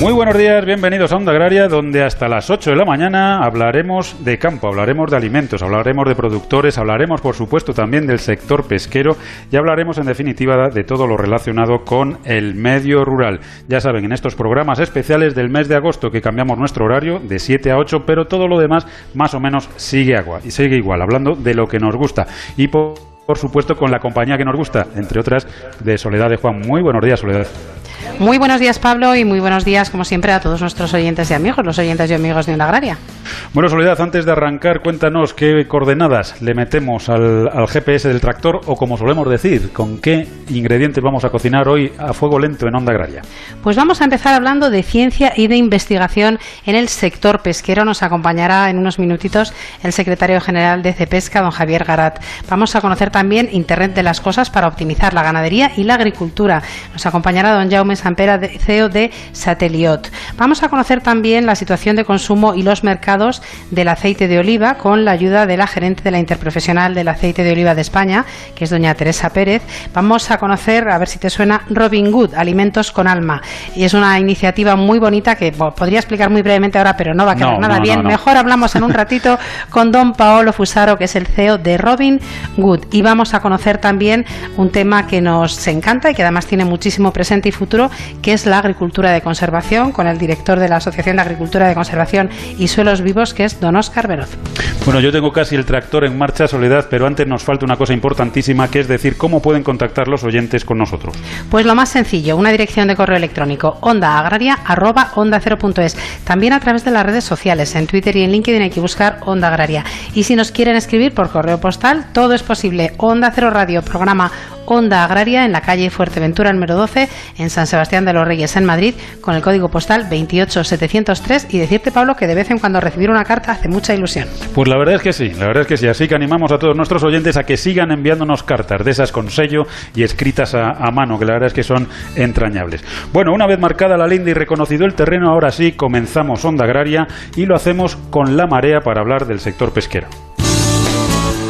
Muy buenos días, bienvenidos a Onda Agraria, donde hasta las 8 de la mañana hablaremos de campo, hablaremos de alimentos, hablaremos de productores, hablaremos por supuesto también del sector pesquero y hablaremos en definitiva de todo lo relacionado con el medio rural. Ya saben, en estos programas especiales del mes de agosto que cambiamos nuestro horario de 7 a 8, pero todo lo demás más o menos sigue agua y sigue igual, hablando de lo que nos gusta. Y por, por supuesto con la compañía que nos gusta, entre otras de Soledad de Juan. Muy buenos días, Soledad. Muy buenos días, Pablo, y muy buenos días, como siempre, a todos nuestros oyentes y amigos, los oyentes y amigos de una agraria. Bueno, Soledad, antes de arrancar, cuéntanos qué coordenadas le metemos al, al, GPS del tractor o, como solemos decir, con qué ingredientes vamos a cocinar hoy a fuego lento en Onda Agraria. Pues vamos a empezar hablando de ciencia y de investigación en el sector pesquero. Nos acompañará en unos minutitos el secretario general de CEPESCA, don Javier Garat. Vamos a conocer también Internet de las Cosas para optimizar la ganadería y la agricultura. Nos acompañará don Jaume Sampera, CEO de Sateliot. Vamos a conocer también la situación de consumo y los mercados del aceite de oliva con la ayuda de la gerente de la Interprofesional del Aceite de Oliva de España, que es doña Teresa Pérez. Vamos a conocer, a ver si te suena, Robin Good, Alimentos con Alma. Y es una iniciativa muy bonita que bueno, podría explicar muy brevemente ahora, pero no va a quedar No, nada no, bien. no. Mejor hablamos en un ratito con don Paolo Fusaro, que es el CEO de Robin Good. Y vamos a conocer también un tema que nos encanta y que además tiene muchísimo presente y futuro, que es la agricultura de conservación, con el director de la Asociación de Agricultura de Conservación y Suelos Vivos, que es don Óscar Veroz. Bueno, yo tengo casi el tractor en marcha, Soledad, pero antes nos falta una cosa importantísima, que es decir, cómo pueden contactar los oyentes con nosotros. Pues lo más sencillo, una dirección de correo electrónico, ondaagraria.onda0.es. También a través de las redes sociales, en Twitter y en LinkedIn hay que buscar Onda Agraria. Y si nos quieren escribir por correo postal, todo es posible. Onda Cero Radio, programa Onda Agraria en la calle Fuerteventura número 12, en San Sebastián de los Reyes, en Madrid, con el código postal 28703. Y decirte, Pablo, que de vez en cuando recibir una carta hace mucha ilusión. Pues la verdad es que sí, la verdad es que sí. Así que animamos a todos nuestros oyentes a que sigan enviándonos cartas de esas con sello y escritas a, mano, que la verdad es que son entrañables. Bueno, una vez marcada la linda y reconocido el terreno, ahora sí comenzamos Onda Agraria y lo hacemos con la marea para hablar del sector pesquero.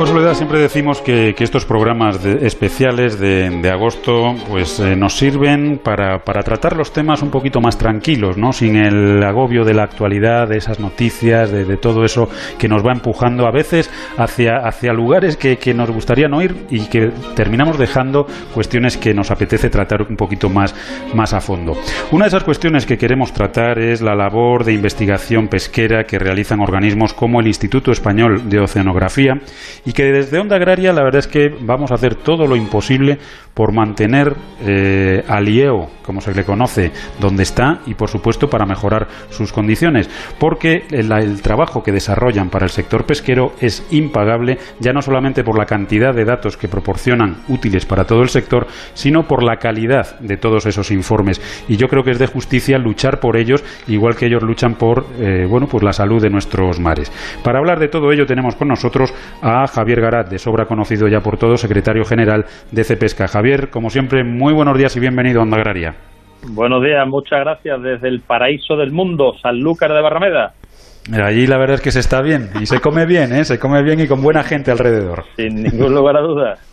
Pues Soledad, siempre decimos que, estos programas de- especiales de, agosto pues eh, nos sirven para, para tratar los temas un poquito más tranquilos, ¿no? Sin el agobio de la actualidad, de esas noticias, de, todo eso que nos va empujando a veces hacia, hacia lugares que, que nos gustaría no ir y que terminamos dejando cuestiones que nos apetece tratar un poquito más, más a fondo. Una de esas cuestiones que queremos tratar es la labor de investigación pesquera que realizan organismos como el Instituto Español de Oceanografía que desde Onda Agraria la verdad es que vamos a hacer todo lo imposible por mantener eh, al IEO, como se le conoce, donde está y por supuesto para mejorar sus condiciones, porque el, el trabajo que desarrollan para el sector pesquero es impagable, ya no solamente por la cantidad de datos que proporcionan útiles para todo el sector, sino por la calidad de todos esos informes. Y yo creo que es de justicia luchar por ellos, igual que ellos luchan por eh, bueno, pues la salud de nuestros mares. Para hablar de todo ello tenemos con nosotros a Javier Garat, de sobra conocido ya por todos, secretario general de Cepesca. Javier, como siempre, muy buenos días y bienvenido a Onda Agraria. Buenos días, muchas gracias desde el paraíso del mundo, Sanlúcar de Barrameda. Allí la verdad es que se está bien y se come bien, ¿eh? se come bien y con buena gente alrededor. Sin ningún lugar a dudas.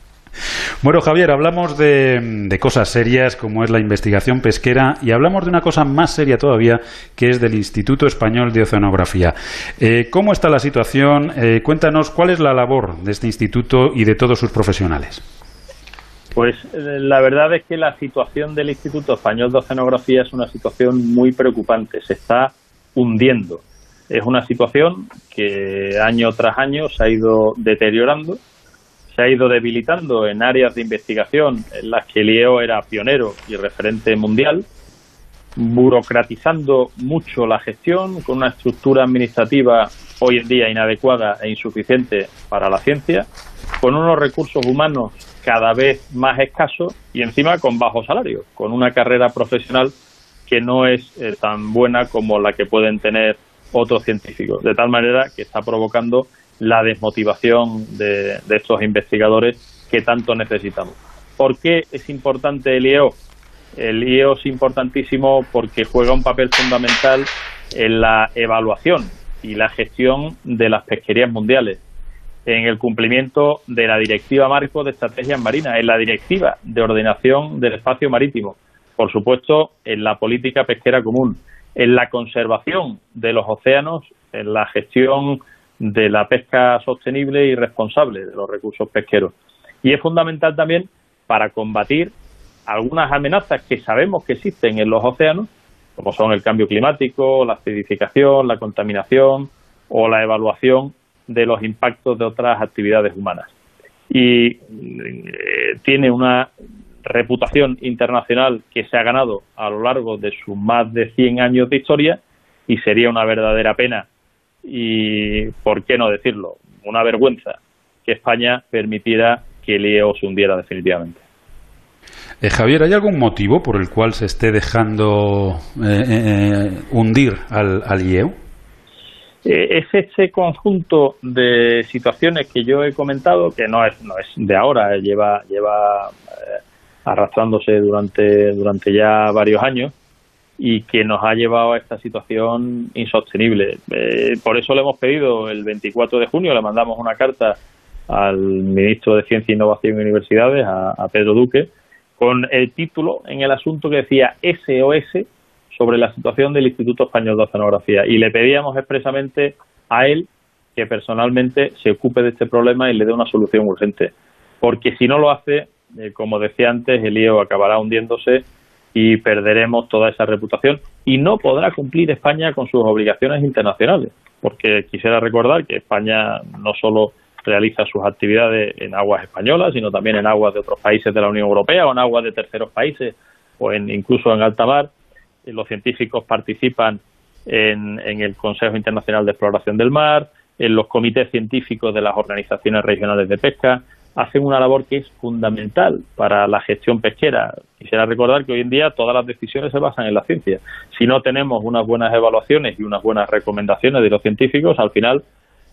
Bueno, Javier, hablamos de, cosas serias como es la investigación pesquera y hablamos de una cosa más seria todavía que es del Instituto Español de Oceanografía. Eh, ¿Cómo está la situación? Eh, cuéntanos cuál es la labor de este instituto y de todos sus profesionales. Pues eh, la verdad es que la situación del Instituto Español de Oceanografía es una situación muy preocupante, se está hundiendo. Es una situación que año tras año se ha ido deteriorando, se ha ido debilitando en áreas de investigación en las que el IEO era pionero y referente mundial, burocratizando mucho la gestión con una estructura administrativa hoy en día inadecuada e insuficiente para la ciencia, con unos recursos humanos cada vez más escasos y encima con bajo salario, con una carrera profesional que no es eh, tan buena como la que pueden tener otros científicos, de tal manera que está provocando la desmotivación de, estos investigadores que tanto necesitamos. ¿Por qué es importante el IEO? El IEO es importantísimo porque juega un papel fundamental en la evaluación y la gestión de las pesquerías mundiales, en el cumplimiento de la Directiva Marco de Estrategias Marinas, en la Directiva de Ordenación del Espacio Marítimo, por supuesto, en la política pesquera común, en la conservación de los océanos, en la gestión de la pesca sostenible y responsable de los recursos pesqueros. Y es fundamental también para combatir algunas amenazas que sabemos que existen en los océanos, como son el cambio climático, la acidificación, la contaminación o la evaluación de los impactos de otras actividades humanas. Y eh, tiene una reputación internacional que se ha ganado a lo largo de sus más de 100 años de historia y sería una verdadera pena y, ¿por qué no decirlo?, una vergüenza que España permitiera que el IEO se hundiera definitivamente. Eh, Javier, ¿hay algún motivo por el cual se esté dejando eh, eh, hundir al, al IEO? es ese conjunto de situaciones que yo he comentado, que no es, no es de ahora, lleva, lleva arrastrándose durante, durante ya varios años y que nos ha llevado a esta situación insostenible. por eso le hemos pedido el 24 de junio, le mandamos una carta al ministro de Ciencia, Innovación y Universidades, a Pedro Duque, con el título en el asunto que decía SOS sobre la situación del Instituto Español de Oceanografía y le pedíamos expresamente a él que personalmente se ocupe de este problema y le dé una solución urgente, porque si no lo hace, eh, como decía antes, el IEO acabará hundiéndose y perderemos toda esa reputación y no podrá cumplir España con sus obligaciones internacionales, porque quisiera recordar que España no solo realiza sus actividades en aguas españolas, sino también en aguas de otros países de la Unión Europea o en aguas de terceros países o en, incluso en alta mar. Eh, los científicos participan en, en el Consejo Internacional de Exploración del Mar, en los comités científicos de las organizaciones regionales de pesca, hacen una labor que es fundamental para la gestión pesquera. Quisiera recordar que hoy en día todas las decisiones se basan en la ciencia. Si no tenemos unas buenas evaluaciones y unas buenas recomendaciones de los científicos, al final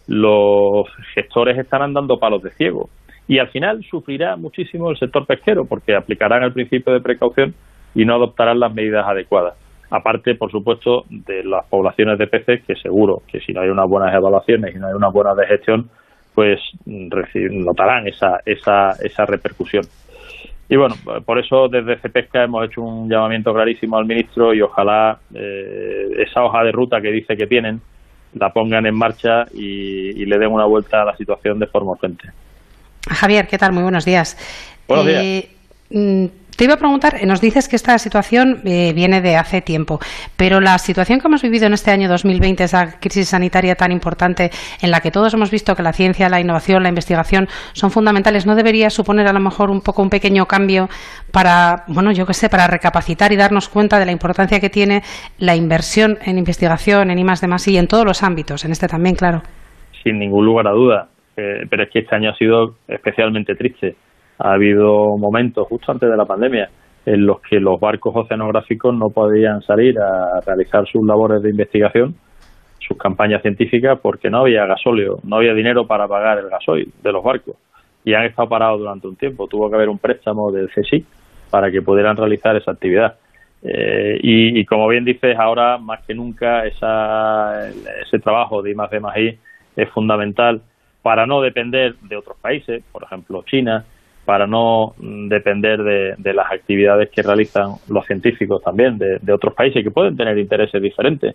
los gestores están andando palos de ciego. Y al final sufrirá muchísimo el sector pesquero porque aplicarán el principio de precaución y no adoptarán las medidas adecuadas. Aparte, por supuesto, de las poblaciones de peces que seguro que si no hay unas buenas evaluaciones y no hay unas buenas de gestión, pues notarán esa, esa, esa repercusión. Y bueno, por eso desde CEPESCA hemos hecho un llamamiento clarísimo al ministro y ojalá eh, esa hoja de ruta que dice que tienen la pongan en marcha y, le den una vuelta a la situación de forma urgente. Javier, ¿qué tal? Muy buenos días. Buenos días. Eh, mm, te iba a preguntar, nos dices que esta situación eh, viene de hace tiempo, pero la situación que hemos vivido en este año 2020, esa crisis sanitaria tan importante en la que todos hemos visto que la ciencia, la innovación, la investigación son fundamentales, ¿no debería suponer a lo mejor un poco un pequeño cambio para, bueno, yo qué sé, para recapacitar y darnos cuenta de la importancia que tiene la inversión en investigación, en I más y en todos los ámbitos, en este también, claro? Sin ningún lugar a duda, eh, pero es que este año ha sido especialmente triste ha habido momentos justo antes de la pandemia en los que los barcos oceanográficos no podían salir a realizar sus labores de investigación, sus campañas científicas, porque no había gasóleo, no había dinero para pagar el gasoil de los barcos. Y han estado parados durante un tiempo. Tuvo que haber un préstamo del CSIC para que pudieran realizar esa actividad. Eh, y, como bien dices, ahora más que nunca esa, ese trabajo de I más I es fundamental para no depender de otros países, por ejemplo China, para no depender de, las actividades que realizan los científicos también de, otros países que pueden tener intereses diferentes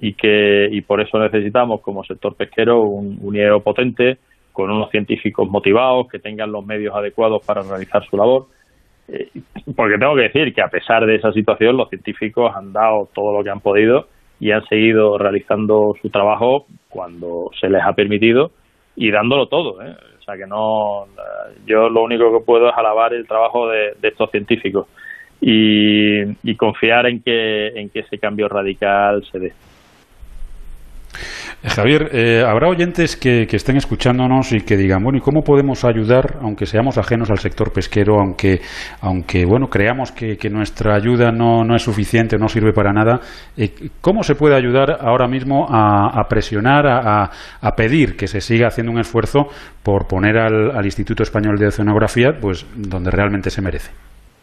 y que y por eso necesitamos como sector pesquero un, un potente con unos científicos motivados que tengan los medios adecuados para realizar su labor eh, porque tengo que decir que a pesar de esa situación los científicos han dado todo lo que han podido y han seguido realizando su trabajo cuando se les ha permitido y dándolo todo ¿eh? O sea que no, yo lo único que puedo es alabar el trabajo de, estos científicos y, confiar en que, en que ese cambio radical se dé. Javier, eh, habrá oyentes que, estén escuchándonos y que digan, bueno, ¿y cómo podemos ayudar, aunque seamos ajenos al sector pesquero, aunque, aunque bueno, creamos que, nuestra ayuda no, no, es suficiente, no sirve para nada? Eh, ¿Cómo se puede ayudar ahora mismo a, presionar, a, a, pedir que se siga haciendo un esfuerzo por poner al, al Instituto Español de Oceanografía, pues, donde realmente se merece?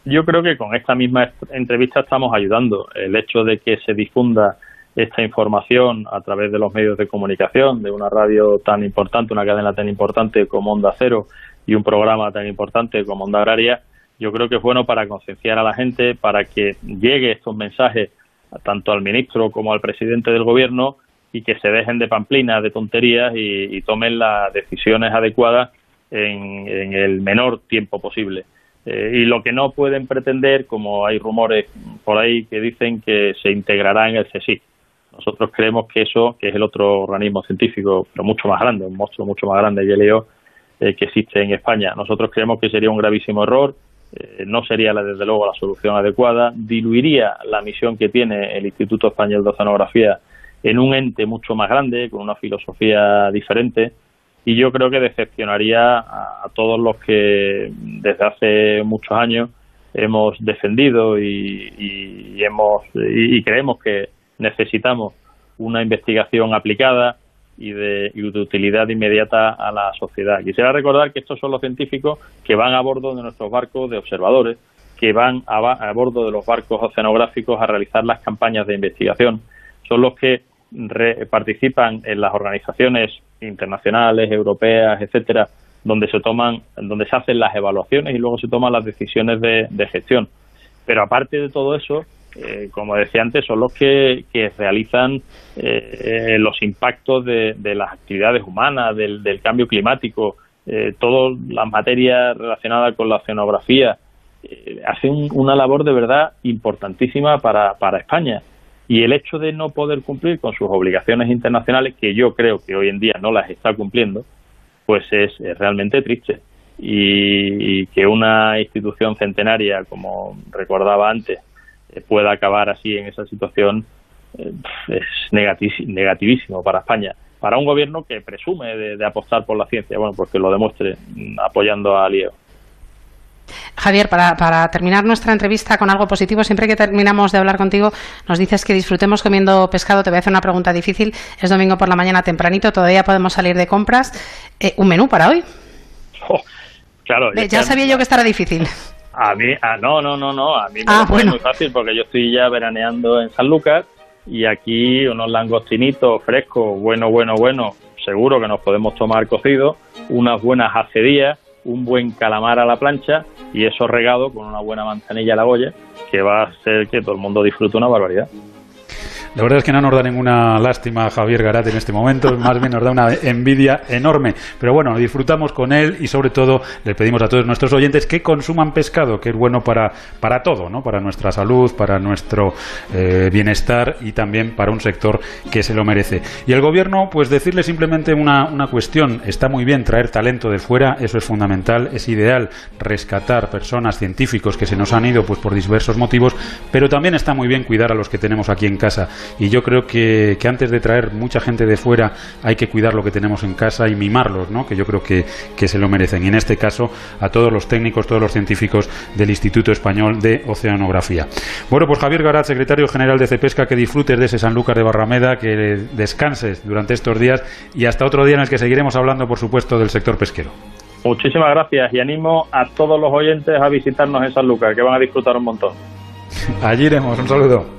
Yo creo que con esta misma entrevista estamos ayudando. El hecho de que se difunda esta información a través de los medios de comunicación, de una radio tan importante, una cadena tan importante como Onda Cero y un programa tan importante como Onda Agraria, yo creo que es bueno para concienciar a la gente, para que llegue estos mensajes tanto al ministro como al presidente del gobierno y que se dejen de pamplinas, de tonterías y, tomen las decisiones adecuadas en, el menor tiempo posible. Eh, y lo que no pueden pretender, como hay rumores por ahí que dicen que se integrará en el CSIC. Nosotros creemos que eso, que es el otro organismo científico, pero mucho más grande, un monstruo mucho más grande que leo, eh, que existe en España, nosotros creemos que sería un gravísimo error, eh, no sería desde luego la solución adecuada, diluiría la misión que tiene el Instituto Español de Oceanografía en un ente mucho más grande, con una filosofía diferente, y yo creo que decepcionaría a, todos los que desde hace muchos años hemos defendido y, hemos y creemos que necesitamos una investigación aplicada y de, utilidad inmediata a la sociedad. Quisiera recordar que estos son los científicos que van a bordo de nuestros barcos de observadores, que van a, bordo de los barcos oceanográficos a realizar las campañas de investigación. Son los que participan en las organizaciones internacionales, europeas, etcétera, donde se toman, donde se hacen las evaluaciones y luego se toman las decisiones de gestión. Pero aparte de todo eso, eh, como decía antes, son los que, realizan eh, los impactos de, las actividades humanas, del, cambio climático, eh, todas las materias relacionadas con la oceanografía. Eh, hacen una labor de verdad importantísima para, para España. Y el hecho de no poder cumplir con sus obligaciones internacionales, que yo creo que hoy en día no las está cumpliendo, pues es, realmente triste. y, que una institución centenaria, como recordaba antes, pueda acabar así en esa situación eh, es negativísimo para España. Para un gobierno que presume de, apostar por la ciencia, bueno, pues que lo demuestre mm, apoyando a Lío. Javier, para, para, terminar nuestra entrevista con algo positivo, siempre que terminamos de hablar contigo, nos dices que disfrutemos comiendo pescado. Te voy a hacer una pregunta difícil. Es domingo por la mañana tempranito, todavía podemos salir de compras. Eh, ¿Un menú para hoy? Oh, claro. ya sabía yo que estará difícil. A mí, ah, no, no, no, no, a mí me ah, es muy fácil porque yo estoy ya veraneando en San Lucas y aquí unos langostinitos frescos, bueno, bueno, bueno, seguro que nos podemos tomar cocidos, unas buenas acedías, un buen calamar a la plancha y eso regado con una buena manzanilla a la olla que va a hacer que todo el mundo disfrute una barbaridad. La verdad es que no nos da ninguna lástima Javier Garat en este momento, más bien nos da una envidia enorme. Pero bueno, disfrutamos con él y sobre todo le pedimos a todos nuestros oyentes que consuman pescado, que es bueno para, para todo, ¿no? para nuestra salud, para nuestro eh, bienestar y también para un sector que se lo merece. Y el gobierno, pues decirle simplemente una, una cuestión, está muy bien traer talento de fuera, eso es fundamental, es ideal rescatar personas, científicos que se nos han ido pues por diversos motivos, pero también está muy bien cuidar a los que tenemos aquí en casa y yo creo que, antes de traer mucha gente de fuera hay que cuidar lo que tenemos en casa y mimarlos, ¿no? que yo creo que, se lo merecen. Y en este caso a todos los técnicos, todos los científicos del Instituto Español de Oceanografía. Bueno, pues Javier Garat, secretario general de Cepesca, que disfrutes de ese Sanlúcar de Barrameda, que descanses durante estos días y hasta otro día en el que seguiremos hablando, por supuesto, del sector pesquero. Muchísimas gracias y animo a todos los oyentes a visitarnos en Sanlúcar, que van a disfrutar un montón. Allí iremos, un saludo.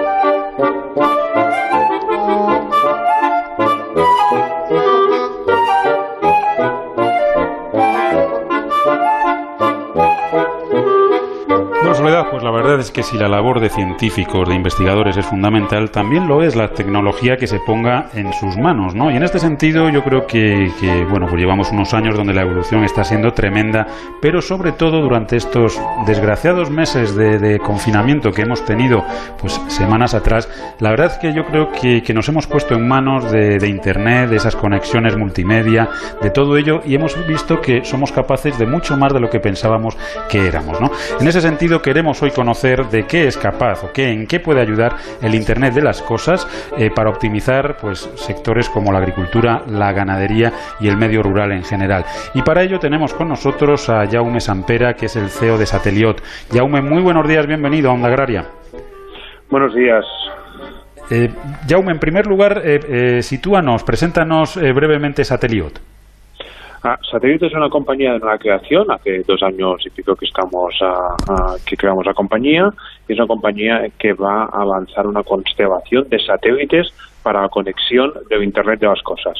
La verdad es que si la labor de científicos, de investigadores es fundamental, también lo es la tecnología que se ponga en sus manos, ¿no? Y en este sentido yo creo que, bueno, pues llevamos unos años donde la evolución está siendo tremenda, pero sobre todo durante estos desgraciados meses de, confinamiento que hemos tenido, pues semanas atrás, la verdad es que yo creo que, nos hemos puesto en manos de, de Internet, de esas conexiones multimedia, de todo ello, y hemos visto que somos capaces de mucho más de lo que pensábamos que éramos, ¿no? En ese sentido queremos hoy conocer de qué es capaz o qué, en qué puede ayudar el Internet de las cosas eh, para optimizar pues, sectores como la agricultura, la ganadería y el medio rural en general. Y para ello tenemos con nosotros a Jaume Sampera, que es el CEO de Sateliot. Jaume, muy buenos días, bienvenido a Onda Agraria. Buenos días. Eh, Jaume, en primer lugar, eh, sitúanos, preséntanos brevemente Sateliot. Ah, Satélite es una compañía de nueva creación, hace dos años y pico que estamos a, que creamos la compañía, y es una compañía que va a lanzar una constelación de satélites para la conexión del Internet de las cosas.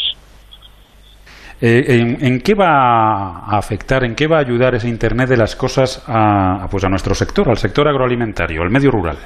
Eh, ¿en, qué va a afectar, en qué va a ayudar ese Internet de las cosas a, pues a nuestro sector, al sector agroalimentario, al medio rural?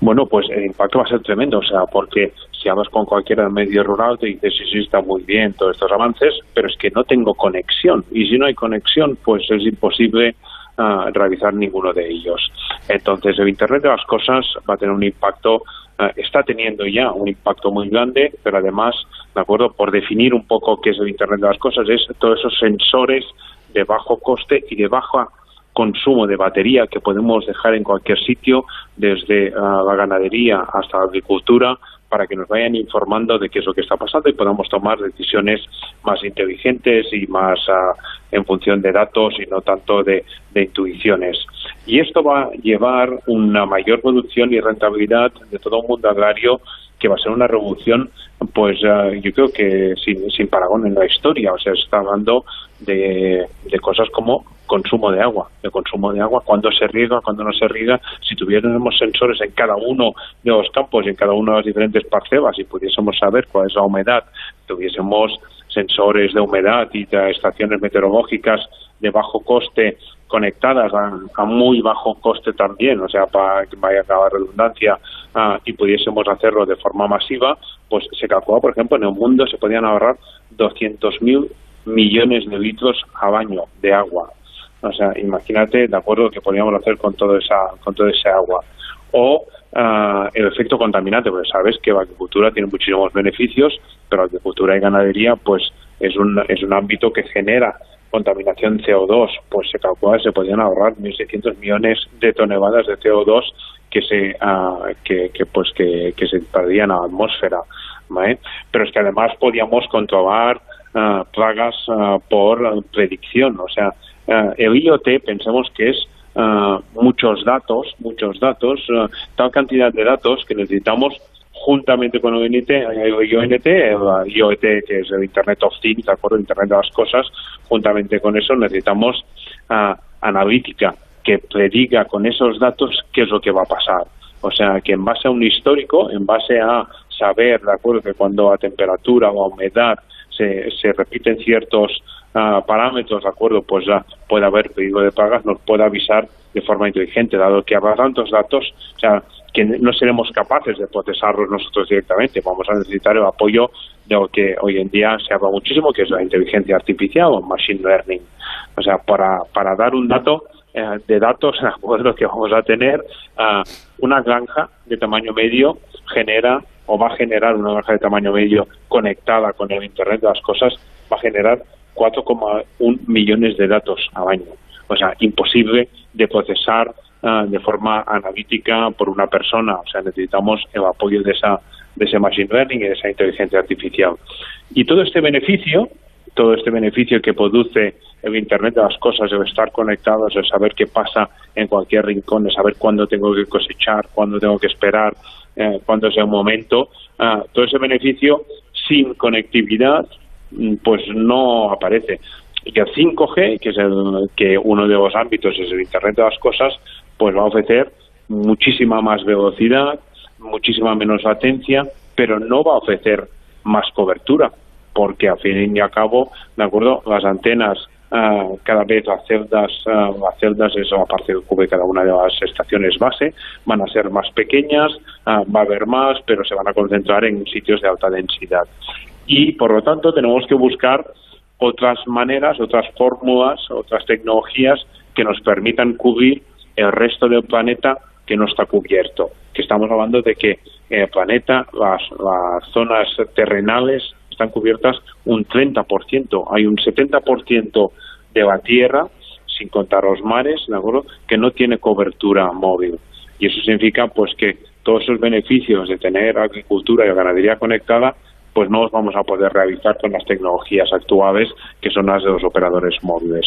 Bueno, pues el impacto va a ser tremendo, o sea, porque si hablas con cualquiera medio rural te dices, sí, sí, está muy bien todos estos avances, pero es que no tengo conexión. Y si no hay conexión, pues es imposible ah, realizar ninguno de ellos. Entonces, el Internet de las Cosas va a tener un impacto, ah, está teniendo ya un impacto muy grande, pero además, de acuerdo, por definir un poco qué es el Internet de las Cosas, es todos esos sensores de bajo coste y de baja consumo de batería que podemos dejar en cualquier sitio, desde ah, la ganadería hasta la agricultura, para que nos vayan informando de qué es lo que está pasando y podamos tomar decisiones más inteligentes y más ah, en función de datos y no tanto de, intuiciones. Y esto va a llevar una mayor producción y rentabilidad de todo un mundo agrario que va a ser una revolución, pues ah, yo creo que sin, sin paragón en la historia. O sea, se está hablando de, de cosas como consumo de agua, de consumo de agua, cuando se riega, cuando no se riega, si tuviéramos sensores en cada uno de los campos en cada una de las diferentes parcelas y pudiésemos saber cuál es la humedad, tuviésemos sensores de humedad y de estaciones meteorológicas de bajo coste conectadas a, muy bajo coste también, o sea, para que vaya a la redundancia ah, y pudiésemos hacerlo de forma masiva, pues se calculó, por ejemplo, en el mundo se podían ahorrar 200.000 millones de litros al año de agua. O sea, imagínate, de acuerdo, que podríamos hacer con todo esa, con todo ese agua. O ah, el efecto contaminante, porque sabes que la agricultura tiene muchísimos beneficios, pero la agricultura y ganadería, pues es un, es un ámbito que genera contaminación CO2, pues se calcula que se podrían ahorrar 1.600 millones de toneladas de CO2 que se uh, que, que, pues que, que se perdían a la atmósfera. Pero es que además podíamos controlar uh, plagas por predicción, o sea, el IoT pensamos que es muchos datos, muchos datos, tal cantidad de datos que necesitamos juntamente con el IoT, el IoT, que es el Internet of Things, ¿de acuerdo? Internet de las cosas, juntamente con eso necesitamos analítica que prediga con esos datos qué es lo que va a pasar. O sea, que en base a un histórico, en base a saber, ¿de acuerdo?, que cuando a temperatura o a humedad se, se repiten ciertos parámetros, ¿de acuerdo? Pues ya puede haber pedido de pagas, nos puede avisar de forma inteligente, dado que habrá tantos datos, o sea, que no seremos capaces de procesarlos nosotros directamente. Vamos a necesitar el apoyo de lo que hoy en día se habla muchísimo, que es la inteligencia artificial o machine learning. O sea, para, para dar un dato eh, de datos, ¿de acuerdo? Que vamos a tener, uh, una granja de tamaño medio genera o va a generar una granja de tamaño medio conectada con el Internet de las cosas, va a generar 4,1 millones de datos al año. O sea, imposible de procesar ah, de forma analítica por una persona. O sea, necesitamos el apoyo de, esa, de ese machine learning y de esa inteligencia artificial. Y todo este beneficio, todo este beneficio que produce el Internet de las cosas, el estar conectados, el saber qué pasa en cualquier rincón, de saber cuándo tengo que cosechar, cuándo tengo que esperar, eh, cuándo es el momento, ah, todo ese beneficio sin conectividad Mm, pues no aparece. Y el 5G, que es el que uno de los ámbitos es el Internet de las cosas, pues va a ofrecer muchísima más velocidad, muchísima menos latencia, pero no va a ofrecer más cobertura, porque al fin y al cabo, de acuerdo, las antenas cada vez las celdas, las celdas, eso aparte que cubre cada una de las estaciones base, van a ser más pequeñas, va a haber más, pero se van a concentrar en sitios de alta densidad. Y por lo tanto tenemos que buscar otras maneras, otras fórmulas, otras tecnologías que nos permitan cubrir el resto del planeta que no está cubierto. Que estamos hablando de que el planeta, las, las zonas terrenales están cubiertas un 30%. Hay un 70% de la tierra, sin contar los mares, ¿de acuerdo?, que no tiene cobertura móvil. Y eso significa pues que todos esos beneficios de tener agricultura y ganadería conectada pues no los vamos a poder realizar con las tecnologías actuales que son las de los operadores móviles.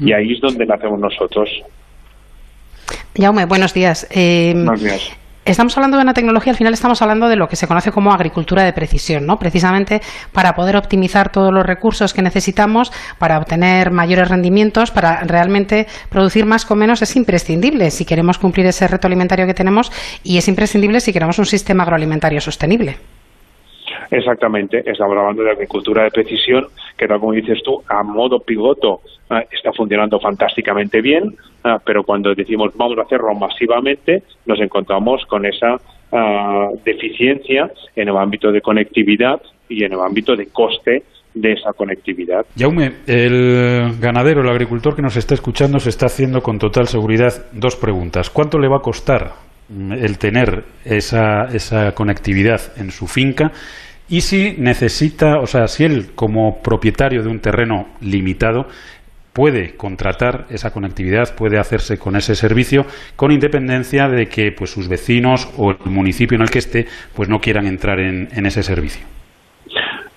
Y ahí es donde nacemos nosotros. Jaume, buenos días. Eh, buenos días. Estamos hablando de una tecnología, al final estamos hablando de lo que se conoce como agricultura de precisión, ¿no? Precisamente para poder optimizar todos los recursos que necesitamos, para obtener mayores rendimientos, para realmente producir más con menos, es imprescindible si queremos cumplir ese reto alimentario que tenemos y es imprescindible si queremos un sistema agroalimentario sostenible. Exactamente, estamos hablando de agricultura de precisión, que tal como dices tú, a modo pivoto eh, está funcionando fantásticamente bien, eh, pero cuando decimos vamos a hacerlo masivamente, nos encontramos con esa eh, deficiencia en el ámbito de conectividad y en el ámbito de coste de esa conectividad. Jaume, el ganadero, el agricultor que nos está escuchando se está haciendo con total seguridad dos preguntas. ¿Cuánto le va a costar mm, el tener esa, esa conectividad en su finca y si necesita, o sea, si él como propietario de un terreno limitado puede contratar esa conectividad, puede hacerse con ese servicio, con independencia de que pues sus vecinos o el municipio en el que esté pues no quieran entrar en, ese servicio.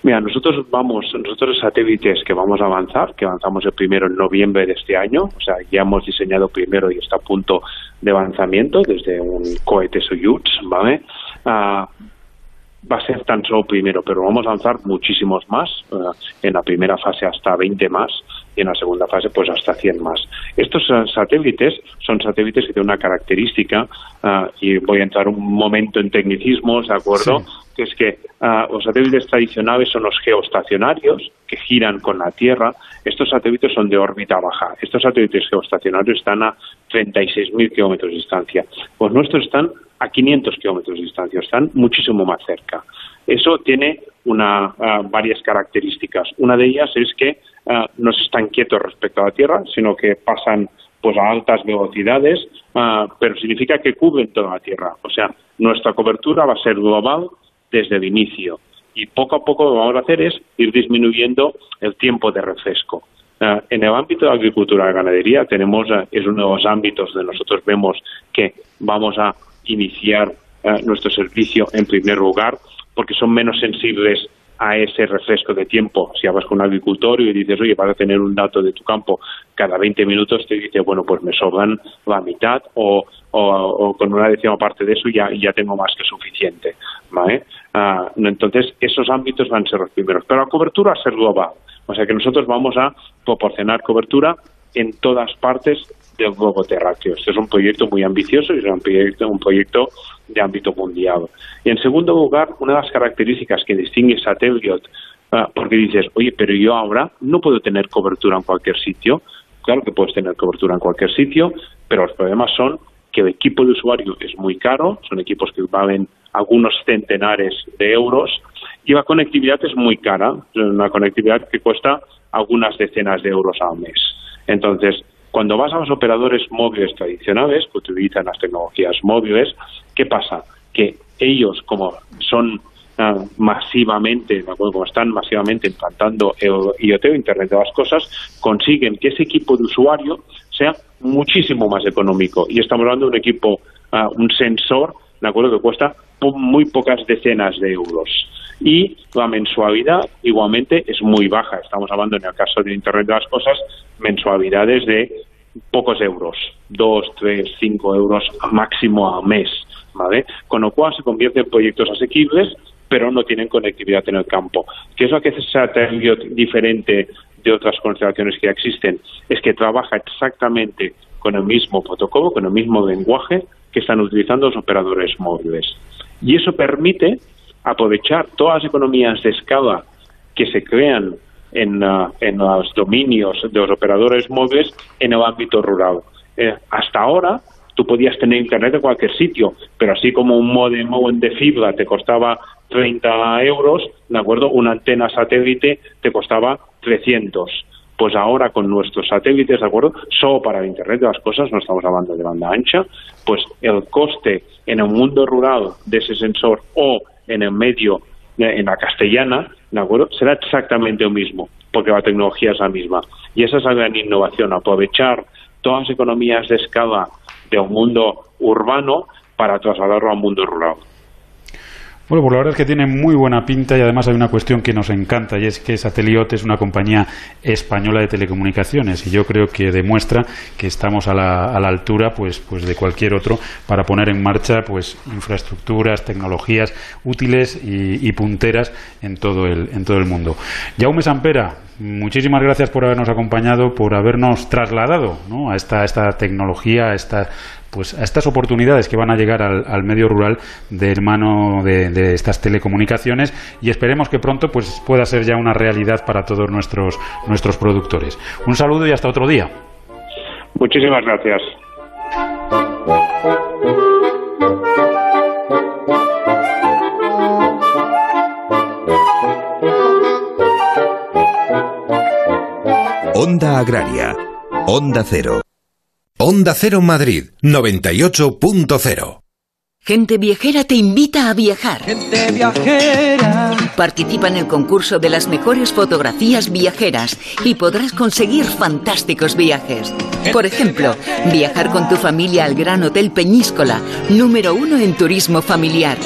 Mira, nosotros vamos, nosotros satélites que vamos a avanzar, que avanzamos el primero en noviembre de este año, o sea, ya hemos diseñado primero y está a punto de avanzamiento desde un cohete Soyuz, ¿vale? Ah, va a ser tan solo primero, pero vamos a lanzar muchísimos más, eh, en la primera fase hasta 20 más y en la segunda fase pues hasta 100 más. Estos satélites son satélites que tienen una característica, eh, y voy a entrar un momento en tecnicismos, ¿de acuerdo? Que es que los satélites tradicionales son los geoestacionarios, que giran con la Tierra. Estos satélites son de órbita baja. Estos satélites geoestacionarios están a 36.000 kilómetros de distancia. Pues nuestros están a 500 kilómetros de distancia, están muchísimo más cerca. Eso tiene una, ah, varias características. Una de ellas es que ah, no están quietos respecto a la Tierra, sino que pasan pues a altas velocidades, ah, pero significa que cubren toda la Tierra. O sea, nuestra cobertura va a ser global desde el inicio. Y poco a poco lo que vamos a hacer es ir disminuyendo el tiempo de refresco. en el ámbito de agricultura y ganadería tenemos, es uno de los ámbitos donde nosotros vemos que vamos a iniciar nuestro servicio en primer lugar, porque son menos sensibles a ese refresco de tiempo. Si hablas con un agricultor y dices, oye, vas a tener un dato de tu campo cada 20 minutos, te dice, bueno, pues me sobran la mitad o, con una décima parte de eso ya, ya tengo más que suficiente. ¿vale? Ah, entonces, esos ámbitos van a ser los primeros. Pero la cobertura a ser global. O sea que nosotros vamos a proporcionar cobertura en todas partes del globo terráqueo. Este es un proyecto muy ambicioso y es un proyecto, un proyecto de ámbito mundial. Y en segundo lugar, una de las características que distingue Satelliot, ah, porque dices, oye, pero yo ahora no puedo tener cobertura en cualquier sitio. Claro que puedes tener cobertura en cualquier sitio, pero los problemas son que el equipo de usuario es muy caro, son equipos que valen algunos centenares de euros y la conectividad es muy cara, una conectividad que cuesta algunas decenas de euros al mes. Entonces, cuando vas a los operadores móviles tradicionales que utilizan las tecnologías móviles, ¿qué pasa? Que ellos, como son ah, masivamente, como están masivamente implantando IoT o Internet de las Cosas, consiguen que ese equipo de usuario sea muchísimo más económico. Y estamos hablando de un equipo, ah, un sensor, ¿de acuerdo? Que cuesta muy pocas decenas de euros y la mensualidad igualmente es muy baja. Estamos hablando en el caso de Internet de las Cosas, mensualidades de pocos euros, dos, tres, cinco euros máximo al mes, ¿vale? Con lo cual se convierte en proyectos asequibles, pero no tienen conectividad en el campo. ¿Qué es lo que hace Satellite diferente de otras constelaciones que ya existen? Es que trabaja exactamente con el mismo protocolo, con el mismo lenguaje que están utilizando los operadores móviles. Y eso permite aprovechar todas las economías de escala que se crean en, en los dominios de los operadores móviles en el ámbito rural. hasta ahora tú podías tener internet en cualquier sitio, pero así como un modem de fibra te costaba 30 euros, ¿de acuerdo? Una antena satélite te costaba 300. Pues ahora con nuestros satélites, ¿de acuerdo? Solo para el Internet de las cosas, no estamos hablando de banda ancha, pues el coste en el mundo rural de ese sensor o en el medio, en la castellana, ¿de acuerdo? Será exactamente lo mismo, porque la tecnología es la misma. Y esa es la gran innovación, aprovechar todas las economías de escala de un mundo urbano para trasladarlo a un mundo rural. Bueno, pues la verdad es que tiene muy buena pinta y además hay una cuestión que nos encanta y es que Sateliot es una compañía española de telecomunicaciones y yo creo que demuestra que estamos a la, a la altura pues, pues de cualquier otro para poner en marcha pues infraestructuras, tecnologías útiles y, punteras en todo el, en todo el mundo. Jaume Sampera, muchísimas gracias por habernos acompañado, por habernos trasladado a esta, esta tecnología, a esta pues a estas oportunidades que van a llegar al, medio rural de hermano de, estas telecomunicaciones y esperemos que pronto pues pueda ser ya una realidad para todos nuestros nuestros productores. Un saludo y hasta otro día. Muchísimas gracias. Onda Agraria. Onda Cero. Onda Cero Madrid 98.0. Gente Viajera te invita a viajar. Gente Viajera. Participa en el concurso de las mejores fotografías viajeras y podrás conseguir fantásticos viajes. Por ejemplo, viajar con tu familia al Gran Hotel Peñíscola, número uno en turismo familiar.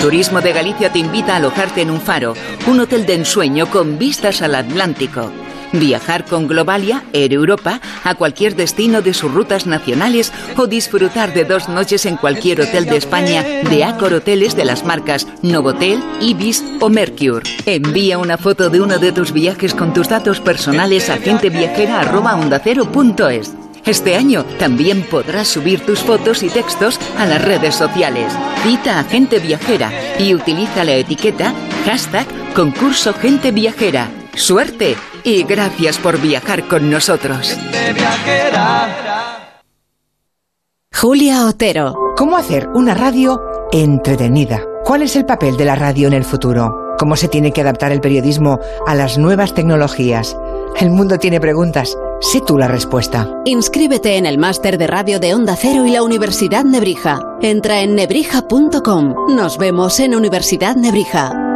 Turismo de Galicia te invita a alojarte en un faro, un hotel de ensueño con vistas al Atlántico. Viajar con Globalia, Air Europa, a cualquier destino de sus rutas nacionales o disfrutar de dos noches en cualquier hotel de España de Accor Hoteles de las marcas Novotel, Ibis o Mercure. Envía una foto de uno de tus viajes con tus datos personales a genteviajera.ondacero.es. Este año también podrás subir tus fotos y textos a las redes sociales. Cita a Gente Viajera y utiliza la etiqueta hashtag concurso Gente Viajera. ¡Suerte! y gracias por viajar con nosotros. Julia Otero. ¿Cómo hacer una radio entretenida? ¿Cuál es el papel de la radio en el futuro? ¿Cómo se tiene que adaptar el periodismo a las nuevas tecnologías? El mundo tiene preguntas. Sé tú la respuesta. Inscríbete en el máster de radio de Onda Cero y la Universidad Nebrija. Entra en nebrija.com. Nos vemos en Universidad Nebrija.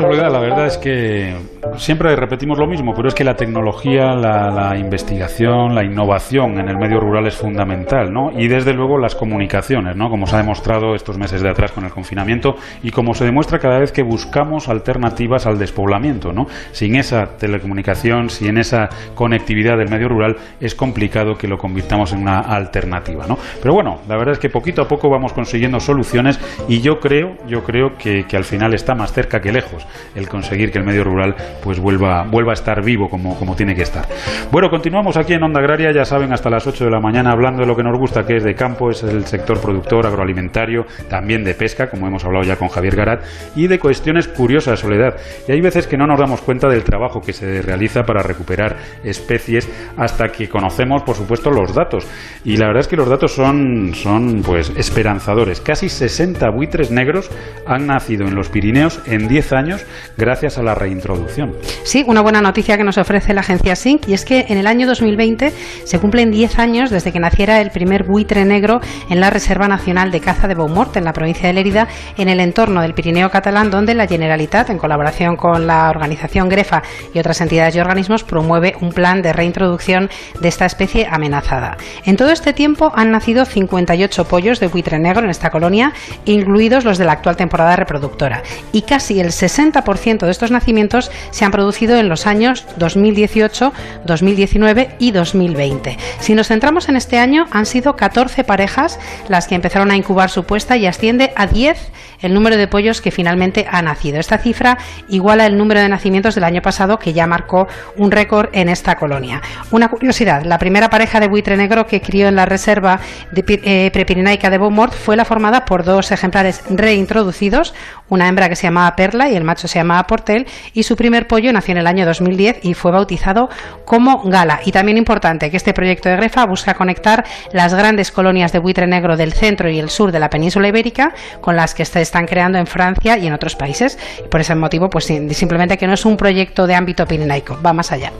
La verdad es que siempre repetimos lo mismo, pero es que la tecnología, la, investigación, la innovación en el medio rural es fundamental, ¿no? Y desde luego las comunicaciones, ¿no? Como se ha demostrado estos meses de atrás con el confinamiento y como se demuestra cada vez que buscamos alternativas al despoblamiento, ¿no? Sin esa telecomunicación, sin esa conectividad del medio rural, es complicado que lo convirtamos en una alternativa, ¿no? Pero bueno, la verdad es que poquito a poco vamos consiguiendo soluciones y yo creo, yo creo que, que al final está más cerca que lejos el conseguir que el medio rural pues vuelva, vuelva a estar vivo como, como tiene que estar. Bueno, continuamos aquí en Onda Agraria, ya saben, hasta las 8 de la mañana hablando de lo que nos gusta, que es de campo, es el sector productor agroalimentario, también de pesca, como hemos hablado ya con Javier Garat, y de cuestiones curiosas, Soledad. Y hay veces que no nos damos cuenta del trabajo que se realiza para recuperar especies hasta que conocemos, por supuesto, los datos. Y la verdad es que los datos son, son pues esperanzadores. Casi 60 buitres negros han nacido en los Pirineos en 10 años gracias a la reintroducción. Sí, una buena noticia que nos ofrece la agencia SINC y es que en el año 2020 se cumplen 10 años desde que naciera el primer buitre negro en la Reserva Nacional de Caza de Beaumort, en la provincia de Lérida, en el entorno del Pirineo catalán, donde la Generalitat, en colaboración con la organización Grefa y otras entidades y organismos, promueve un plan de reintroducción de esta especie amenazada. En todo este tiempo han nacido 58 pollos de buitre negro en esta colonia, incluidos los de la actual temporada reproductora, y casi el 60% de estos nacimientos se han producido en los años 2018, 2019 y 2020. Si nos centramos en este año, han sido 14 parejas las que empezaron a incubar su puesta y asciende a 10 el número de pollos que finalmente ha nacido. Esta cifra iguala el número de nacimientos del año pasado, que ya marcó un récord en esta colonia. Una curiosidad, la primera pareja de buitre negro que crió en la reserva de, eh, prepirinaica de Beaumont fue la formada por dos ejemplares reintroducidos, una hembra que se llamaba Perla y el macho se llamaba Portel, y su primer pollo nació en el año 2010 y fue bautizado como Gala. Y también importante que este proyecto de Grefa busca conectar las grandes colonias de buitre negro del centro y el sur de la península ibérica con las que se están creando en Francia y en otros países. Y por ese motivo, pues simplemente que no es un proyecto de ámbito pirinaico, va más allá.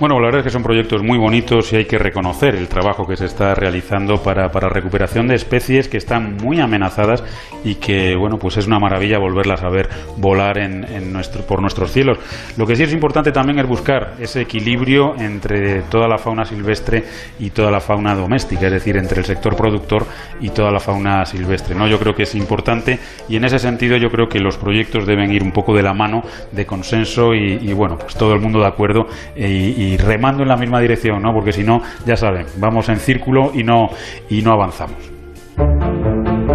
Bueno, la verdad es que son proyectos muy bonitos y hay que reconocer el trabajo que se está realizando para, recuperación de especies que están muy amenazadas y que, bueno, pues es una maravilla volverlas a ver volar en, en nuestro, por nuestros cielos. Lo que sí es importante también es buscar ese equilibrio entre toda la fauna silvestre y toda la fauna doméstica, es decir, entre el sector productor y toda la fauna silvestre. ¿no? Yo creo que es importante y en ese sentido yo creo que los proyectos deben ir un poco de la mano de consenso y, bueno, pues todo el mundo de acuerdo e, y, remando en la misma dirección, ¿no? porque si no, ya saben, vamos en círculo y no, y no avanzamos.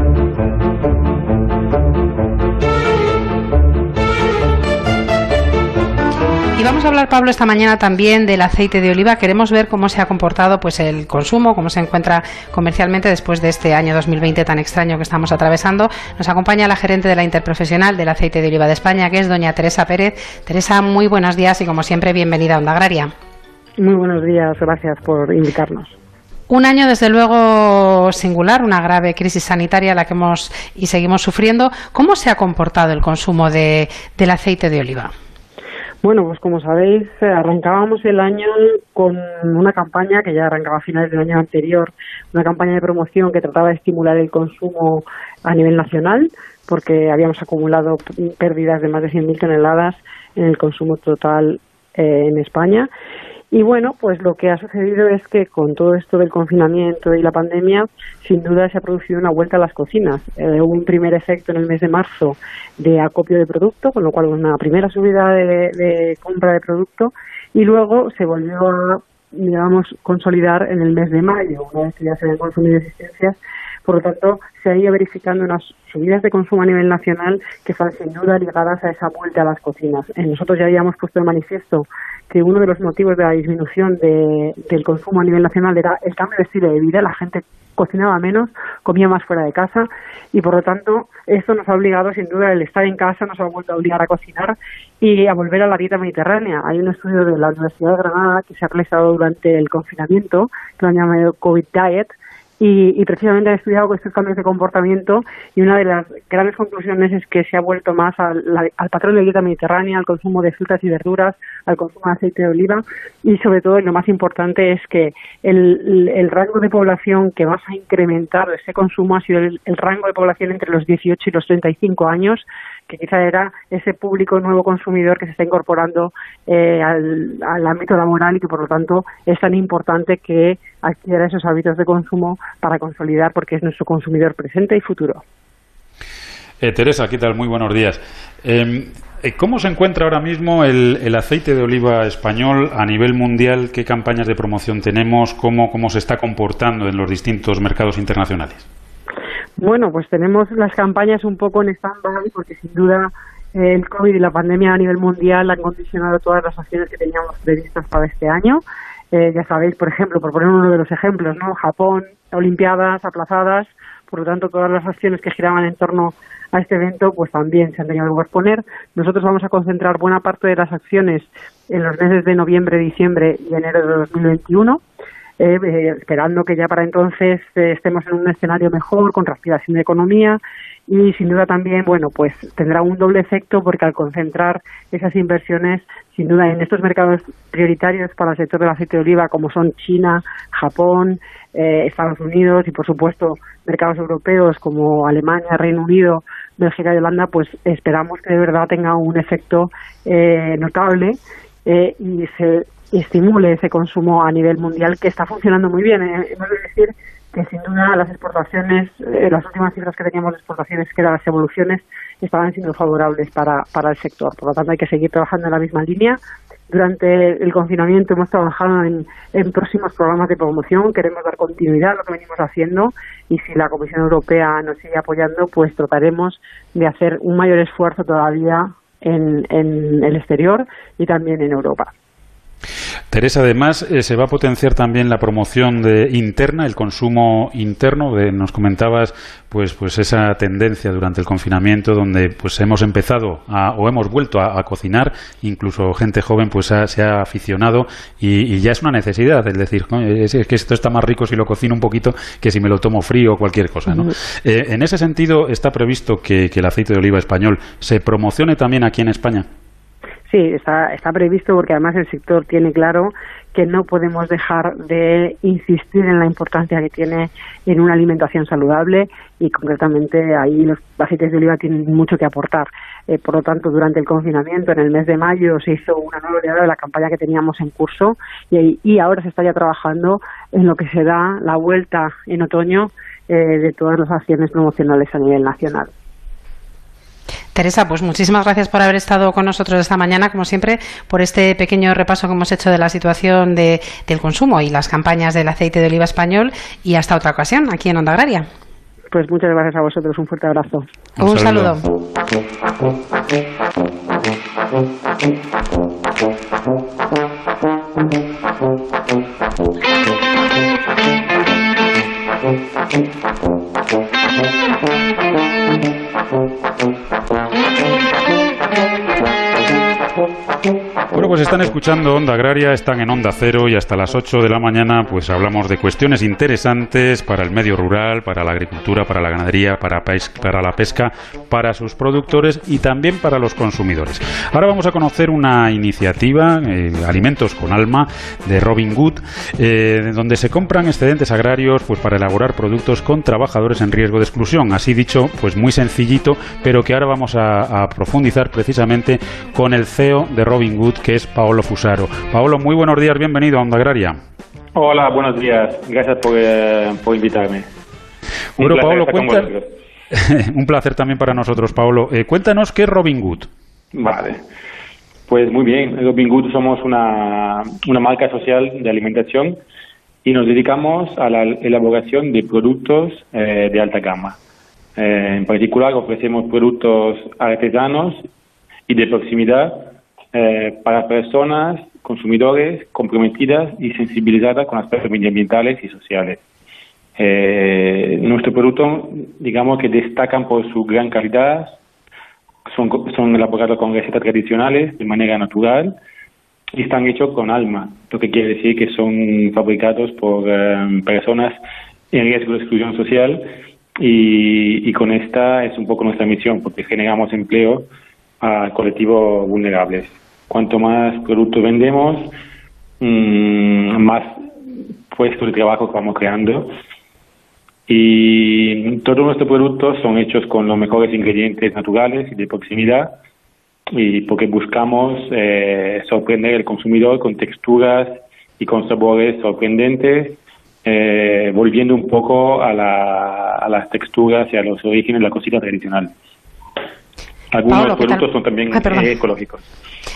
Vamos a hablar, Pablo, esta mañana también del aceite de oliva. Queremos ver cómo se ha comportado pues el consumo, cómo se encuentra comercialmente después de este año 2020 tan extraño que estamos atravesando. Nos acompaña la gerente de la Interprofesional del Aceite de Oliva de España, que es doña Teresa Pérez. Teresa, muy buenos días y como siempre, bienvenida a Onda Agraria. Muy buenos días, gracias por invitarnos. Un año, desde luego, singular, una grave crisis sanitaria la que hemos y seguimos sufriendo. ¿Cómo se ha comportado el consumo de, del aceite de oliva? Bueno, pues como sabéis, eh, arrancábamos el año con una campaña que ya arrancaba a finales del año anterior, una campaña de promoción que trataba de estimular el consumo a nivel nacional, porque habíamos acumulado pérdidas de más de 100.000 toneladas en el consumo total eh, en España. Y bueno, pues lo que ha sucedido es que con todo esto del confinamiento y la pandemia, sin duda se ha producido una vuelta a las cocinas. Eh, hubo un primer efecto en el mes de marzo de acopio de producto, con lo cual una primera subida de, compra de producto y luego se volvió a, digamos, consolidar en el mes de mayo, una vez que ya se habían consumido existencias. Por lo tanto, se ha ido verificando unas subidas de consumo a nivel nacional que están sin duda ligadas a esa vuelta a las cocinas. Eh, nosotros ya habíamos puesto de manifiesto que uno de los motivos de la disminución del consumo a nivel nacional era el cambio de estilo de vida. La gente cocinaba menos, comía más fuera de casa y por lo tanto esto nos ha obligado sin duda el estar en casa nos ha vuelto a obligar a cocinar y a volver a la dieta mediterránea. Hay un estudio de la Universidad de Granada que se ha realizado durante el confinamiento que lo han llamado COVID Diet y, precisamente ha estudiado estos cambios de comportamiento y una de las grandes conclusiones es que se ha vuelto más al, patrón de dieta mediterránea, al consumo de frutas y verduras, al consumo de aceite de oliva y sobre todo y lo más importante es que el, rango de población que más ha incrementado ese consumo ha sido el, el rango de población entre los 18 y los 35 años que quizá era ese público nuevo consumidor que se está incorporando eh, al, ámbito laboral y que por lo tanto es tan importante que adquiera esos hábitos de consumo para consolidar porque es nuestro consumidor presente y futuro. Eh, Teresa, ¿qué tal? Muy buenos días. Em, eh, ¿Cómo se encuentra ahora mismo el, el, aceite de oliva español a nivel mundial? ¿Qué campañas de promoción tenemos? ¿Cómo, cómo se está comportando en los distintos mercados internacionales? Bueno, pues tenemos las campañas un poco en stand-by porque sin duda eh, el COVID y la pandemia a nivel mundial han condicionado todas las acciones que teníamos previstas para este año. Eh, ya sabéis, por ejemplo, por poner uno de los ejemplos, ¿no? Japón, Olimpiadas aplazadas, por lo tanto todas las acciones que giraban en torno a este evento pues también se han tenido que posponer. Nosotros vamos a concentrar buena parte de las acciones en los meses de noviembre, diciembre y enero de 2021 eh, eh, esperando que ya para entonces eh, estemos en un escenario mejor, con respiración de economía y sin duda también, bueno, pues tendrá un doble efecto porque al concentrar esas inversiones, sin duda en estos mercados prioritarios para el sector del aceite de oliva, como son China, Japón, Estados Unidos y por supuesto mercados europeos como Alemania, Reino Unido, Bélgica y Holanda, pues esperamos que de verdad tenga un efecto notable y se estimule ese consumo a nivel mundial que está funcionando muy bien. Eh, hemos de decir que sin duda las exportaciones, eh, las últimas cifras que teníamos de exportaciones, que eran las evoluciones, estaban siendo favorables para, para el sector. Por lo tanto, hay que seguir trabajando en la misma línea Durante el confinamiento hemos trabajado en, en próximos programas de promoción, queremos dar continuidad a lo que venimos haciendo y si la Comisión Europea nos sigue apoyando, pues trataremos de hacer un mayor esfuerzo todavía en, en el exterior y también en Europa. Teresa, además, eh, se va a potenciar también la promoción de interna, el consumo interno. De, nos comentabas, pues, pues esa tendencia durante el confinamiento, donde pues hemos empezado o hemos vuelto a, cocinar, incluso gente joven, pues se ha aficionado y, ya es una necesidad, es decir, es, que esto está más rico si lo cocino un poquito que si me lo tomo frío o cualquier cosa. ¿no? Eh, en ese sentido, está previsto que el aceite de oliva español se promocione también aquí en España. Sí, está, está previsto porque además el sector tiene claro que no podemos dejar de insistir en la importancia que tiene en una alimentación saludable y concretamente ahí los aceites de oliva tienen mucho que aportar. Eh, por lo tanto, durante el confinamiento, en el mes de mayo, se hizo una nueva oleada de la campaña que teníamos en curso y, ahora se está ya trabajando en lo que será la vuelta en otoño eh, de todas las acciones promocionales a nivel nacional. Teresa, pues muchísimas gracias por haber estado con nosotros esta mañana, como siempre, por este pequeño repaso que hemos hecho de la situación de, del consumo y las campañas del aceite de oliva español. Y hasta otra ocasión, aquí en Onda Agraria. Pues muchas gracias a vosotros, un fuerte abrazo. Un, saludo. Pues están escuchando Onda Agraria, están en Onda Cero y hasta las 8 de la mañana pues hablamos de cuestiones interesantes para el medio rural, para la agricultura, para la ganadería, para, la pesca, para sus productores y también para los consumidores. Ahora vamos a conocer una iniciativa, eh, Alimentos con Alma, de Robin Good, eh, donde se compran excedentes agrarios pues para elaborar productos con trabajadores en riesgo de exclusión. Así dicho, pues muy sencillito, pero que ahora vamos a, a profundizar precisamente con el CEO de Robin Good, que es Paolo Fusaro. Paolo, muy buenos días, bienvenido a Onda Agraria. Hola, buenos días, gracias por, eh, invitarme. Bueno, Paolo, cuenta... un placer también para nosotros, Paolo. Eh, cuéntanos qué es Robin Good. Vale. Pues muy bien, Robin Good somos una, una marca social de alimentación y nos dedicamos a la elaboración de productos eh, de alta gama. en particular ofrecemos productos artesanos y de proximidad eh, para personas, consumidores comprometidas y sensibilizadas con aspectos medioambientales y sociales. Eh, nuestro producto, digamos que destacan por su gran calidad, son, son elaborados con recetas tradicionales de manera natural y están hechos con alma, lo que quiere decir que son fabricados por eh, personas en riesgo de exclusión social y, con esta es un poco nuestra misión porque generamos empleo a colectivos vulnerables. Cuanto más productos vendemos, mm, más puestos de trabajo vamos creando. Y todos nuestros productos son hechos con los mejores ingredientes naturales y de proximidad, y porque buscamos eh, sorprender al consumidor con texturas y con sabores sorprendentes, eh, volviendo un poco a, a, las texturas y a los orígenes de la cocina tradicional. Algunos productos son también ah, ecológicos.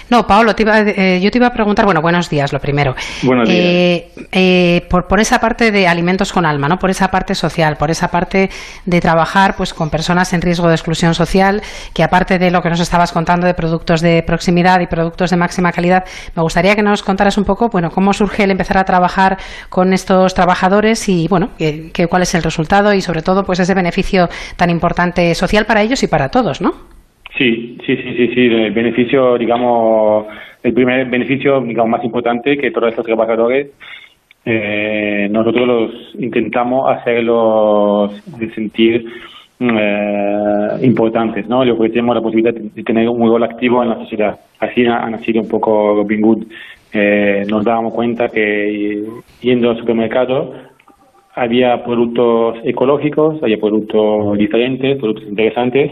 No, Paolo, eh, yo te iba a preguntar, bueno, buenos días, lo primero. Buenos días. Eh, eh, por, por, esa parte de alimentos con alma, ¿no? Por esa parte social, por esa parte de trabajar pues con personas en riesgo de exclusión social, que aparte de lo que nos estabas contando de productos de proximidad y productos de máxima calidad, me gustaría que nos contaras un poco, bueno, cómo surge el empezar a trabajar con estos trabajadores y, bueno, que, cuál es el resultado y sobre todo, pues ese beneficio tan importante social para ellos y para todos, ¿no? Sí, sí, sí, sí, sí. El beneficio, digamos, el primer beneficio, digamos, más importante que todos estos trabajadores, eh, nosotros los intentamos hacerlos sentir eh, importantes, ¿no? Le ofrecemos la posibilidad de tener un rol activo en la sociedad. Así ha, nacido un poco Robin Good. Eh, nos dábamos cuenta que yendo al supermercado había productos ecológicos, había productos diferentes, productos interesantes,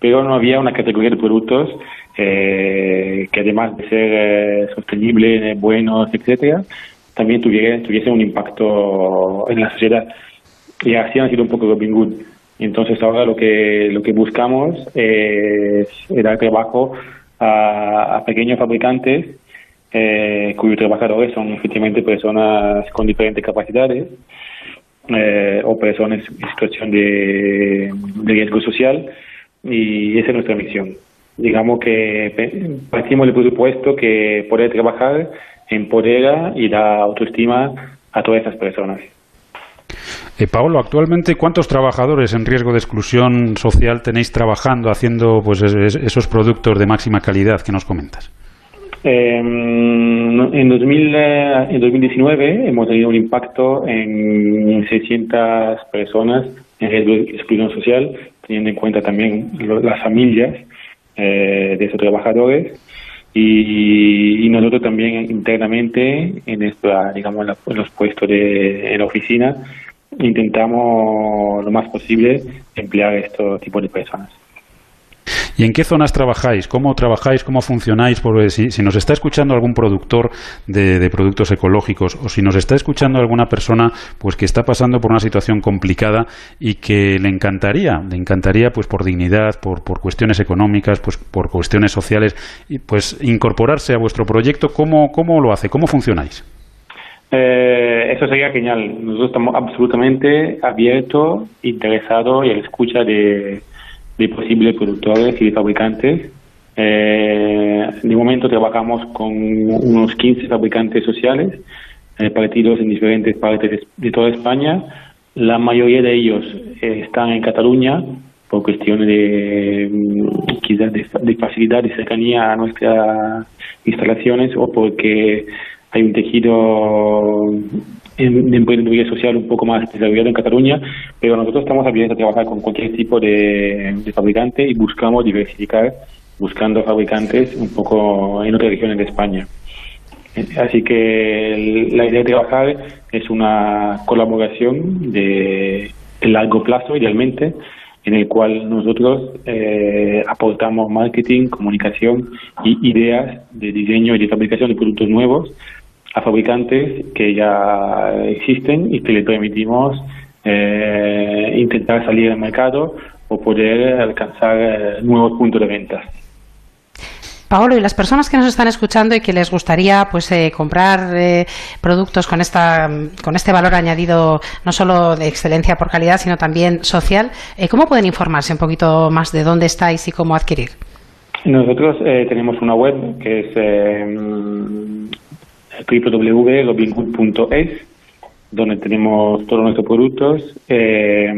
pero no había una categoría de productos eh, que además de ser eh, sostenibles, buenos, etcétera, también tuviera, tuviese un impacto en la sociedad. Y así ha sido un poco Robin Good. Entonces ahora lo que lo que buscamos es, dar trabajo a, pequeños fabricantes eh, cuyos trabajadores son efectivamente personas con diferentes capacidades eh, o personas en situación de, riesgo social y esa es nuestra misión. Digamos que partimos del presupuesto que poder trabajar empodera y da autoestima a todas esas personas. Eh, Paolo, actualmente, ¿cuántos trabajadores en riesgo de exclusión social tenéis trabajando haciendo pues, esos productos de máxima calidad que nos comentas? Em, en, 2000, eh, en 2019 hemos tenido un impacto en 600 personas en riesgo de exclusión social, teniendo en cuenta también las familias eh, de esos trabajadores y, nosotros también internamente en esta, digamos, en los puestos de en la oficina intentamos lo más posible emplear estos tipos de personas. ¿Y en qué zonas trabajáis? ¿Cómo trabajáis? ¿Cómo funcionáis? Porque si, nos está escuchando algún productor de, productos ecológicos o si nos está escuchando alguna persona pues que está pasando por una situación complicada y que le encantaría, le encantaría pues por dignidad, por, por cuestiones económicas, pues por cuestiones sociales, pues incorporarse a vuestro proyecto, ¿cómo, cómo lo hace? ¿Cómo funcionáis? Eh, eso sería genial. Nosotros estamos absolutamente abiertos, interesados y a la escucha de, de posibles productores y de fabricantes. Eh, de momento trabajamos con unos 15 fabricantes sociales eh, partidos en diferentes partes de, toda España. La mayoría de ellos eh, están en Cataluña por cuestiones de mm, quizás de, facilidad y cercanía a nuestras instalaciones o porque hay un tejido de emprendeduría social un poco más desarrollado en Cataluña, pero nosotros estamos abiertos a trabajar con cualquier tipo de, fabricante y buscamos diversificar buscando fabricantes un poco en otras regiones de España. Así que la idea de trabajar es una colaboración de, largo plazo, idealmente, en el cual nosotros eh, aportamos marketing, comunicación y ideas de diseño y de fabricación de productos nuevos a fabricantes que ya existen y que le permitimos eh, intentar salir al mercado o poder alcanzar eh, nuevos puntos de venta. Paolo, y las personas que nos están escuchando y que les gustaría pues eh, comprar productos con esta con este valor añadido no solo de excelencia por calidad, sino también social, ¿cómo pueden informarse un poquito más de dónde estáis y cómo adquirir? Nosotros tenemos una web que es www.robinhood.es, donde tenemos todos nuestros productos eh,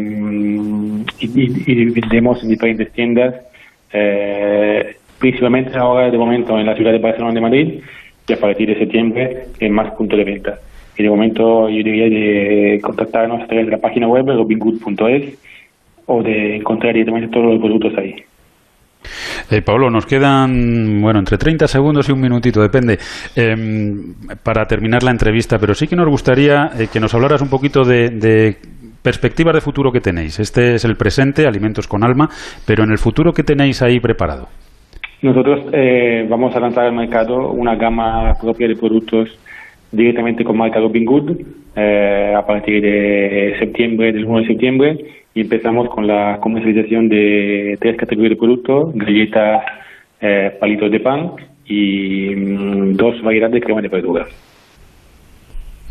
y, vendemos en diferentes tiendas, eh, principalmente ahora de momento en la ciudad de Barcelona de Madrid y a partir de septiembre en más puntos de venta. Y de momento yo diría de contactarnos a través de la página web robinhood.es o de encontrar directamente todos los productos ahí. Eh, Pablo, nos quedan, bueno, entre 30 segundos y un minutito, depende, em, para terminar la entrevista, pero sí que nos gustaría eh, que nos hablaras un poquito de, perspectivas de futuro que tenéis. Este es el presente, Alimentos con Alma, pero en el futuro, ¿qué tenéis ahí preparado? Nosotros eh, vamos a lanzar al mercado una gama propia de productos directamente con marca Robin Good eh, a partir de septiembre, del 1 de septiembre, y empezamos con la comercialización de tres categorías de productos, galletas, eh, palitos de pan y mm, dos variedades de crema de verdura.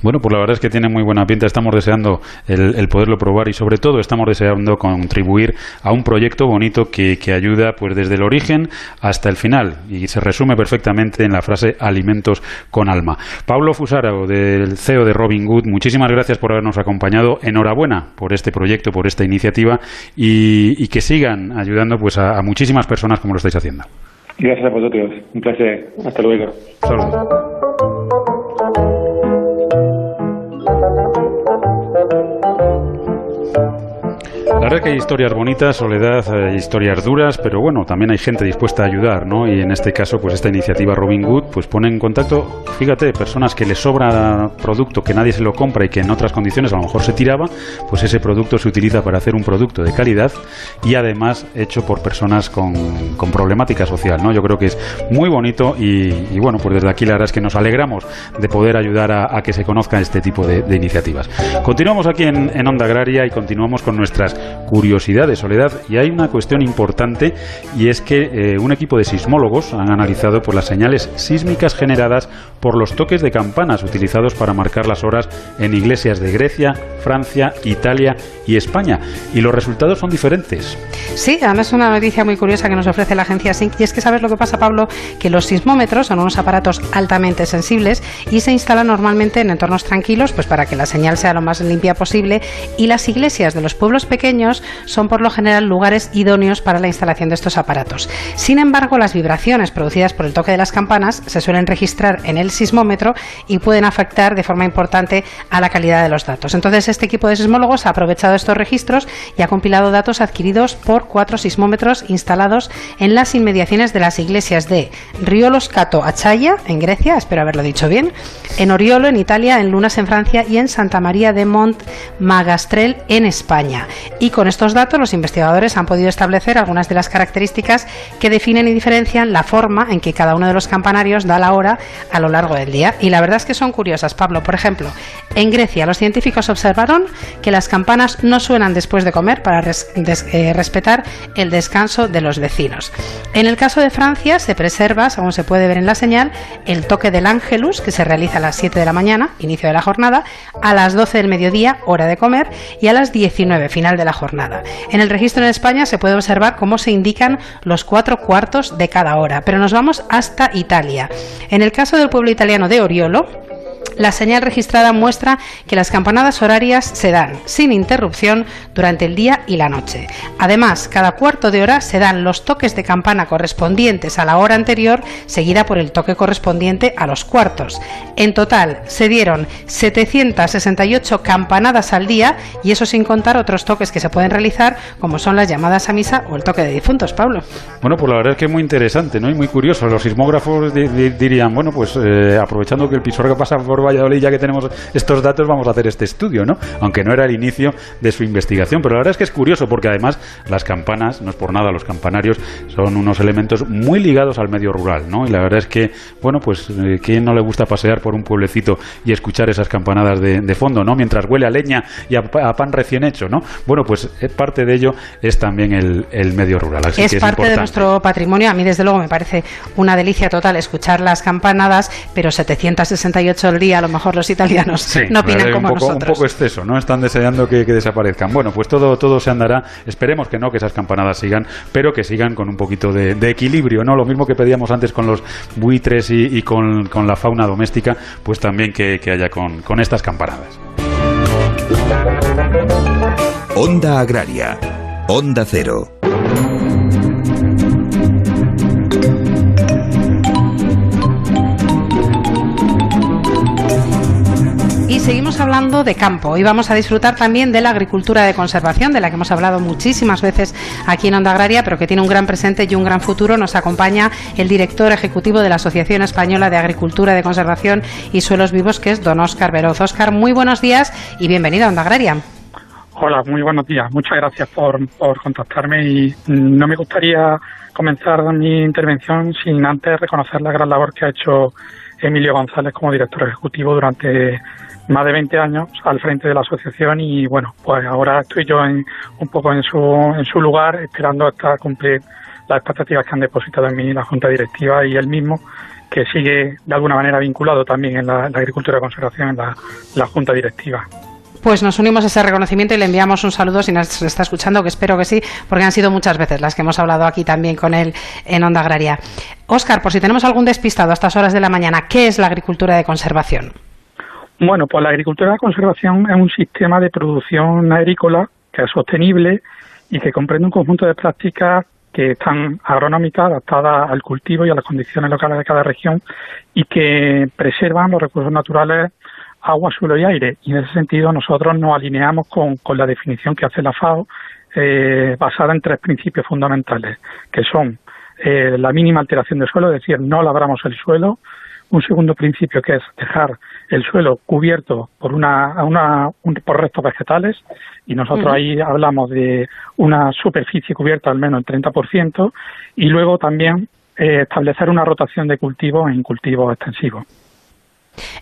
Bueno, pues la verdad es que tiene muy buena pinta. Estamos deseando el, poderlo probar y sobre todo estamos deseando contribuir a un proyecto bonito que, que, ayuda pues desde el origen hasta el final y se resume perfectamente en la frase alimentos con alma. Pablo Fusaro, del CEO de Robin Good, muchísimas gracias por habernos acompañado. Enhorabuena por este proyecto, por esta iniciativa y, que sigan ayudando pues a, muchísimas personas como lo estáis haciendo. Gracias a vosotros. Un placer. Hasta luego. La verdad que hay historias bonitas, Soledad, historias duras, pero bueno, también hay gente dispuesta a ayudar, ¿no? Y en este caso, pues esta iniciativa Robin Good, pues pone en contacto, fíjate, personas que les sobra producto, que nadie se lo compra y que en otras condiciones a lo mejor se tiraba, pues ese producto se utiliza para hacer un producto de calidad y además hecho por personas con, problemática social, ¿no? Yo creo que es muy bonito y, bueno, pues desde aquí la verdad es que nos alegramos de poder ayudar a, que se conozca este tipo de, iniciativas. Continuamos aquí en, en Onda Agraria y continuamos con nuestras curiosidad de Soledad. Y hay una cuestión importante y es que eh, un equipo de sismólogos han analizado por las señales sísmicas generadas por los toques de campanas utilizados para marcar las horas en iglesias de Grecia, Francia, Italia y España. Y los resultados son diferentes. Sí, además es una noticia muy curiosa que nos ofrece la agencia SYNC y es que sabes lo que pasa, Pablo, que los sismómetros son unos aparatos altamente sensibles y se instalan normalmente en entornos tranquilos, pues para que la señal sea lo más limpia posible y las iglesias de los pueblos pequeños son por lo general lugares idóneos para la instalación de estos aparatos. Sin embargo, las vibraciones producidas por el toque de las campanas se suelen registrar en el sismómetro y pueden afectar de forma importante a la calidad de los datos. Entonces, este equipo de sismólogos ha aprovechado estos registros y ha compilado datos adquiridos por cuatro sismómetros instalados en las inmediaciones de las iglesias de Riolos Cato Achaya, en Grecia, espero haberlo dicho bien, en Oriolo, en Italia, en Lunas, en Francia y en Santa María de Mont Magastrel, en España. Y con estos datos, los investigadores han podido establecer algunas de las características que definen y diferencian la forma en que cada uno de los campanarios da la hora a lo largo del día. Y la verdad es que son curiosas, Pablo. Por ejemplo, en Grecia los científicos observaron que las campanas no suenan después de comer para eh, respetar el descanso de los vecinos. En el caso de Francia se preserva, según se puede ver en la señal, el toque del ángelus que se realiza a las 7 de la mañana, inicio de la jornada, a las 12 del mediodía, hora de comer, y a las 19, final de la jornada. En el registro en España se puede observar cómo se indican los cuatro cuartos de cada hora, pero nos vamos hasta Italia. En el caso del pueblo italiano de Oriolo, la señal registrada muestra que las campanadas horarias se dan sin interrupción durante el día y la noche. Además, cada cuarto de hora se dan los toques de campana correspondientes a la hora anterior, seguida por el toque correspondiente a los cuartos. En total, se dieron 768 campanadas al día y eso sin contar otros toques que se pueden realizar, como son las llamadas a misa o el toque de difuntos, Pablo. Bueno, pues la verdad es que es muy interesante ¿no? y muy curioso. Los sismógrafos dirían, bueno, pues eh, aprovechando que el Pisuerga pasa por Valladolid, ya que tenemos estos datos, vamos a hacer este estudio, ¿no? Aunque no era el inicio de su investigación. Pero la verdad es que es curioso porque además las campanas, no es por nada, los campanarios son unos elementos muy ligados al medio rural, ¿no? Y la verdad es que, bueno, pues, eh, ¿quién no le gusta pasear por un pueblecito y escuchar esas campanadas de, fondo, ¿no? Mientras huele a leña y a, pan recién hecho, ¿no? Bueno, pues eh, parte de ello es también el, medio rural. Así es que es parte de nuestro patrimonio. A mí, desde luego, me parece una delicia total escuchar las campanadas, pero 768 al día a lo mejor los italianos no opinan como un poco, nosotros. Un poco exceso, ¿no? Están deseando que, desaparezcan. Bueno, pues todo, todo se andará. Esperemos que no, que esas campanadas sigan, pero que sigan con un poquito de, equilibrio, ¿no? Lo mismo que pedíamos antes con los buitres y, con, la fauna doméstica, pues también que, que haya con, con estas campanadas. Onda Agraria. Onda Cero. Y seguimos hablando de campo. Hoy vamos a disfrutar también de la agricultura de conservación, de la que hemos hablado muchísimas veces aquí en Onda Agraria, pero que tiene un gran presente y un gran futuro. Nos acompaña el director ejecutivo de la Asociación Española de Agricultura de Conservación y Suelos Vivos, que es don Óscar Veroz. Óscar, muy buenos días y bienvenido a Onda Agraria. Hola, muy buenos días. Muchas gracias por, por contactarme y no me gustaría comenzar mi intervención sin antes reconocer la gran labor que ha hecho Emilio González como director ejecutivo durante más de 20 años al frente de la asociación y bueno, pues ahora estoy yo en, un poco en su, en su lugar esperando hasta cumplir las expectativas que han depositado en mí la Junta Directiva y él mismo, que sigue de alguna manera vinculado también en la, agricultura de conservación en la, Junta Directiva. Pues nos unimos a ese reconocimiento y le enviamos un saludo si nos está escuchando, que espero que sí, porque han sido muchas veces las que hemos hablado aquí también con él en Onda Agraria. Óscar, por si tenemos algún despistado a estas horas de la mañana, ¿qué es la agricultura de conservación? Bueno, pues la agricultura de conservación es un sistema de producción agrícola que es sostenible y que comprende un conjunto de prácticas que están agronómicas, adaptadas al cultivo y a las condiciones locales de cada región y que preservan los recursos naturales, agua, suelo y aire. Y en ese sentido nosotros nos alineamos con, la definición que hace la FAO, eh, basada en tres principios fundamentales, que son eh, la mínima alteración del suelo, es decir, no labramos el suelo, un segundo principio que es dejar el suelo cubierto por una, una por restos vegetales y nosotros ahí hablamos de una superficie cubierta al menos el 30% y luego también eh, establecer una rotación de cultivos en cultivos extensivos.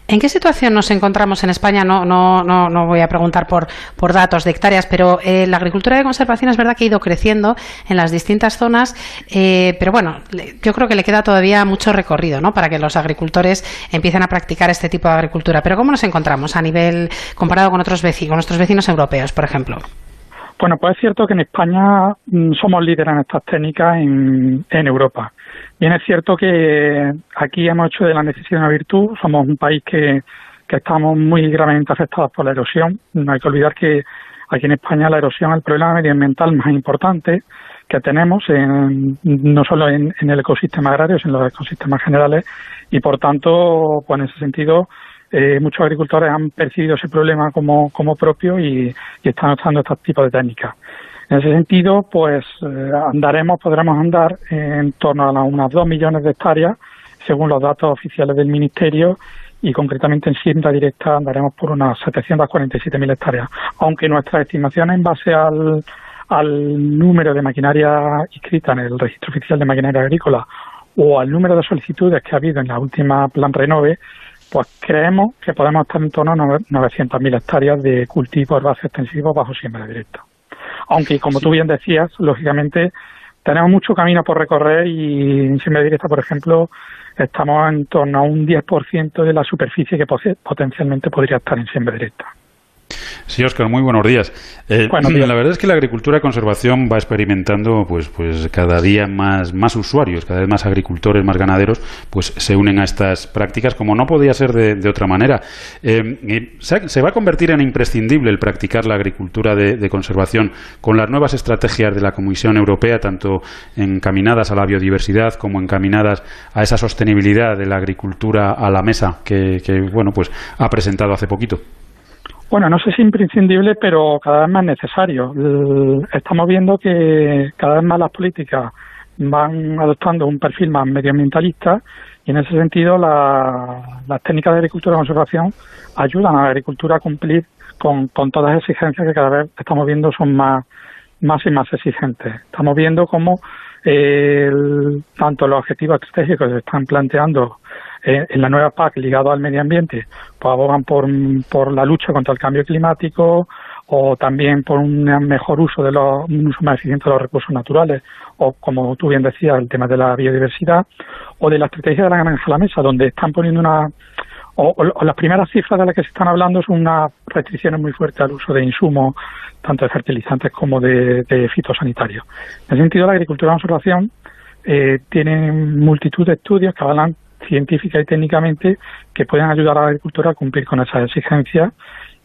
¿En qué situación nos encontramos en España? No, no, no, no voy a preguntar por, por datos de hectáreas, pero eh, la agricultura de conservación es verdad que ha ido creciendo en las distintas zonas, eh, pero bueno, yo creo que le queda todavía mucho recorrido ¿no? para que los agricultores empiecen a practicar este tipo de agricultura. Pero ¿cómo nos encontramos a nivel comparado con otros vecinos, con nuestros vecinos europeos, por ejemplo? Bueno, pues es cierto que en España mm, somos líderes en estas técnicas en, en Europa. Bien es cierto que aquí hemos hecho de la necesidad una virtud, somos un país que, que estamos muy gravemente afectados por la erosión. No hay que olvidar que aquí en España la erosión es el problema medioambiental más importante que tenemos, en, no solo en, el ecosistema agrario, sino en los ecosistemas generales, y por tanto, pues en ese sentido, eh, muchos agricultores han percibido ese problema como, como propio y, y están usando este tipo de técnicas. En ese sentido, pues eh, andaremos, podremos andar en torno a unas 2 millones de hectáreas, según los datos oficiales del Ministerio, y concretamente en siembra directa andaremos por unas 747.000 hectáreas, aunque nuestras estimaciones en base al, número de maquinaria inscrita en el registro oficial de maquinaria agrícola o al número de solicitudes que ha habido en la última plan Renove, pues creemos que podemos estar en torno a 900.000 hectáreas de cultivos base extensivos bajo siembra directa. Aunque, como tú bien decías, lógicamente tenemos mucho camino por recorrer y en siembra directa, por ejemplo, estamos en torno a un 10% de la superficie que potencialmente podría estar en siembra directa. Sí, Oscar, muy buenos días. Eh, la verdad es que la agricultura de conservación va experimentando pues, pues cada día más, más usuarios, cada vez más agricultores, más ganaderos, pues se unen a estas prácticas como no podía ser de, otra manera. Eh, se, va a convertir en imprescindible el practicar la agricultura de, conservación con las nuevas estrategias de la Comisión Europea, tanto encaminadas a la biodiversidad como encaminadas a esa sostenibilidad de la agricultura a la mesa que, que bueno, pues ha presentado hace poquito. Bueno, no sé si imprescindible, pero cada vez más necesario. Estamos viendo que cada vez más las políticas van adoptando un perfil más medioambientalista y en ese sentido las técnicas de agricultura y conservación ayudan a la agricultura a cumplir con, todas las exigencias que cada vez estamos viendo son más, más y más exigentes. Estamos viendo cómo eh, tanto los objetivos estratégicos que se están planteando eh, en la nueva PAC ligado al medio ambiente, pues abogan por, por la lucha contra el cambio climático o también por un mejor uso de los, un uso más eficiente de los recursos naturales, o como tú bien decías, el tema de la biodiversidad, o de la estrategia de la granja a la mesa, donde están poniendo una, o, las primeras cifras de las que se están hablando son unas restricciones muy fuertes al uso de insumos, tanto de fertilizantes como de, de fitosanitarios. En ese sentido, la agricultura de conservación eh, tiene multitud de estudios que hablan científica y técnicamente que pueden ayudar a la agricultura a cumplir con esas exigencias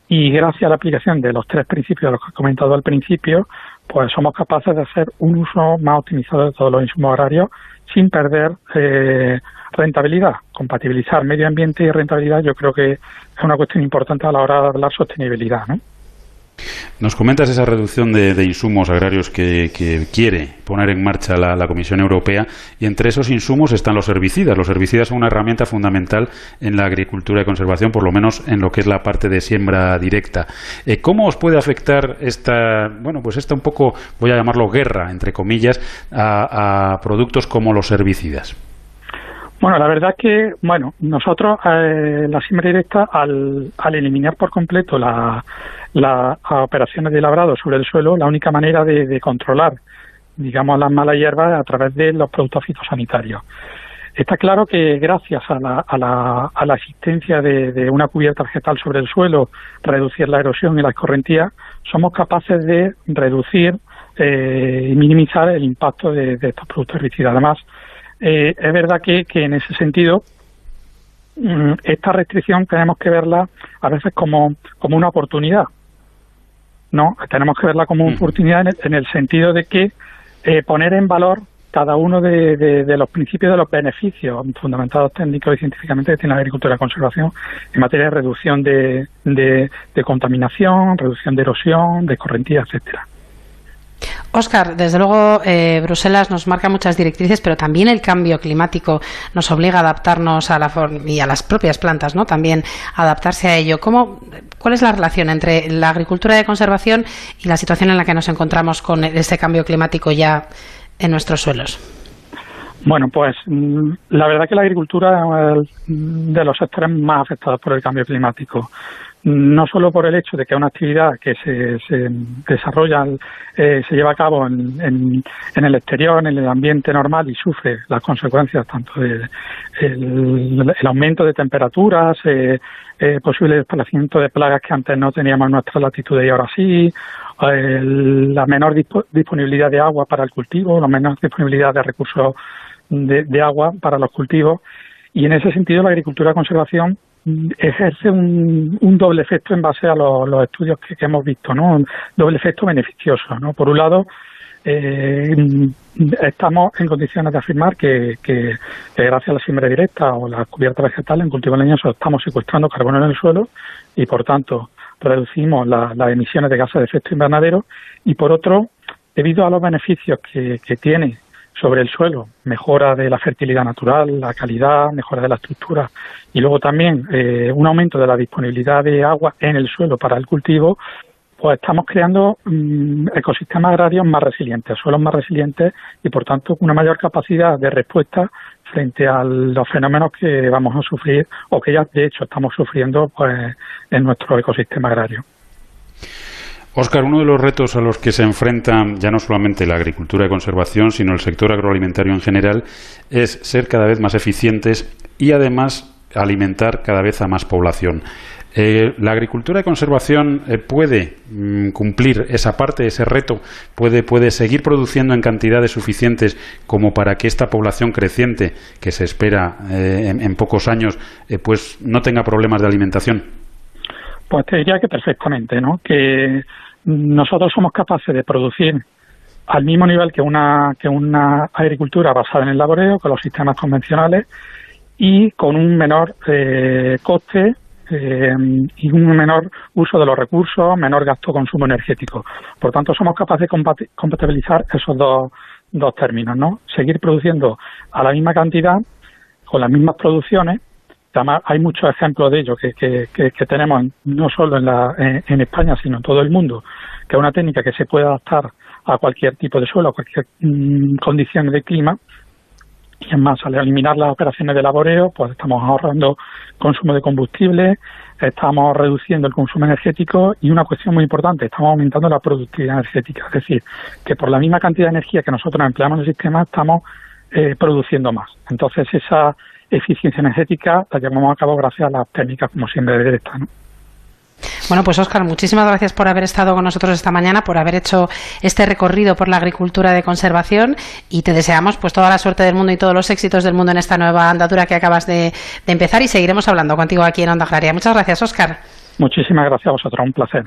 y gracias a la aplicación de los tres principios de los que he comentado al principio, pues somos capaces de hacer un uso más optimizado de todos los insumos agrarios sin perder eh, rentabilidad. Compatibilizar medio ambiente y rentabilidad yo creo que es una cuestión importante a la hora de hablar sostenibilidad. ¿no? Nos comentas esa reducción de, insumos agrarios que, quiere poner en marcha la, Comisión Europea y entre esos insumos están los herbicidas. Los herbicidas son una herramienta fundamental en la agricultura de conservación, por lo menos en lo que es la parte de siembra directa. Eh, ¿Cómo os puede afectar esta, bueno, pues esta un poco, voy a llamarlo guerra, entre comillas, a, productos como los herbicidas? Bueno, la verdad es que, bueno, nosotros eh, la siembra directa, al, al eliminar por completo la, las operaciones de labrado sobre el suelo, la única manera de, controlar, digamos, las malas hierbas a través de los productos fitosanitarios. Está claro que gracias a la, a la, a la existencia de, una cubierta vegetal sobre el suelo, reducir la erosión y la escorrentía, somos capaces de reducir eh, y minimizar el impacto de, estos productos herbicidas. Además, eh, es verdad que, que en ese sentido mm, esta restricción tenemos que verla a veces como, como una oportunidad, no, tenemos que verla como una oportunidad en el, sentido de que eh, poner en valor cada uno de, los principios de los beneficios fundamentados técnicos y científicamente que tiene la agricultura de conservación en materia de reducción de, de contaminación, reducción de erosión, de correntía, etcétera. Oscar, desde luego eh, Bruselas nos marca muchas directrices, pero también el cambio climático nos obliga a adaptarnos a la y a las propias plantas, ¿no? También adaptarse a ello. ¿Cómo, ¿Cuál es la relación entre la agricultura de conservación y la situación en la que nos encontramos con este cambio climático ya en nuestros suelos? Bueno, pues mm, la verdad que la agricultura es de los sectores más afectados por el cambio climático. No solo por el hecho de que una actividad que se, desarrolla, eh, se lleva a cabo en, en, el exterior, en el ambiente normal y sufre las consecuencias tanto del el, aumento de temperaturas, eh, eh, posible desplazamiento de plagas que antes no teníamos en nuestra latitud y ahora sí, la menor disponibilidad de agua para el cultivo, la menor disponibilidad de recursos de, agua para los cultivos. Y en ese sentido, la agricultura de conservación ejerce un, doble efecto en base a los, estudios que, hemos visto, ¿no? Un doble efecto beneficioso, ¿no? Por un lado, eh, estamos en condiciones de afirmar que, gracias a la siembra directa o la cubierta vegetal en cultivo leñoso estamos secuestrando carbono en el suelo y, por tanto, reducimos las emisiones de gases de efecto invernadero y, por otro, debido a los beneficios que, que tiene sobre el suelo, mejora de la fertilidad natural, la calidad, mejora de la estructura y luego también eh, un aumento de la disponibilidad de agua en el suelo para el cultivo, pues estamos creando mm, ecosistemas agrarios más resilientes, suelos más resilientes y por tanto una mayor capacidad de respuesta frente a los fenómenos que vamos a sufrir o que ya de hecho estamos sufriendo pues, en nuestro ecosistema agrario. Óscar, uno de los retos a los que se enfrenta ya no solamente la agricultura de conservación, sino el sector agroalimentario en general, es ser cada vez más eficientes y además alimentar cada vez a más población. Eh, ¿La agricultura de conservación eh, puede mm, cumplir esa parte, ese reto? ¿Puede, ¿Puede seguir produciendo en cantidades suficientes como para que esta población creciente que se espera eh, en, en, pocos años pues no tenga problemas de alimentación? Pues te diría que perfectamente, ¿no? Que nosotros somos capaces de producir al mismo nivel que una, que una agricultura basada en el laboreo, con los sistemas convencionales y con un menor eh, coste eh, y un menor uso de los recursos, menor gasto consumo energético. Por tanto, somos capaces de compatibilizar esos dos, dos términos, ¿no? Seguir produciendo a la misma cantidad, con las mismas producciones, hay muchos ejemplos de ello que, que, tenemos no solo en, la, en, España, sino en todo el mundo, que es una técnica que se puede adaptar a cualquier tipo de suelo, a cualquier mm, condición de clima. Y es más, al eliminar las operaciones de laboreo, pues estamos ahorrando consumo de combustible, estamos reduciendo el consumo energético y una cuestión muy importante, estamos aumentando la productividad energética. Es decir, que por la misma cantidad de energía que nosotros empleamos en el sistema, estamos eh, produciendo más. Entonces, esa eficiencia energética la llevamos a cabo gracias a las técnicas como siempre directa. ¿no? Bueno, pues Óscar, muchísimas gracias por haber estado con nosotros esta mañana, por haber hecho este recorrido por la agricultura de conservación y te deseamos pues toda la suerte del mundo y todos los éxitos del mundo en esta nueva andadura que acabas de, de empezar y seguiremos hablando contigo aquí en Onda Agraria. Muchas gracias, Óscar. Muchísimas gracias a vosotros, un placer.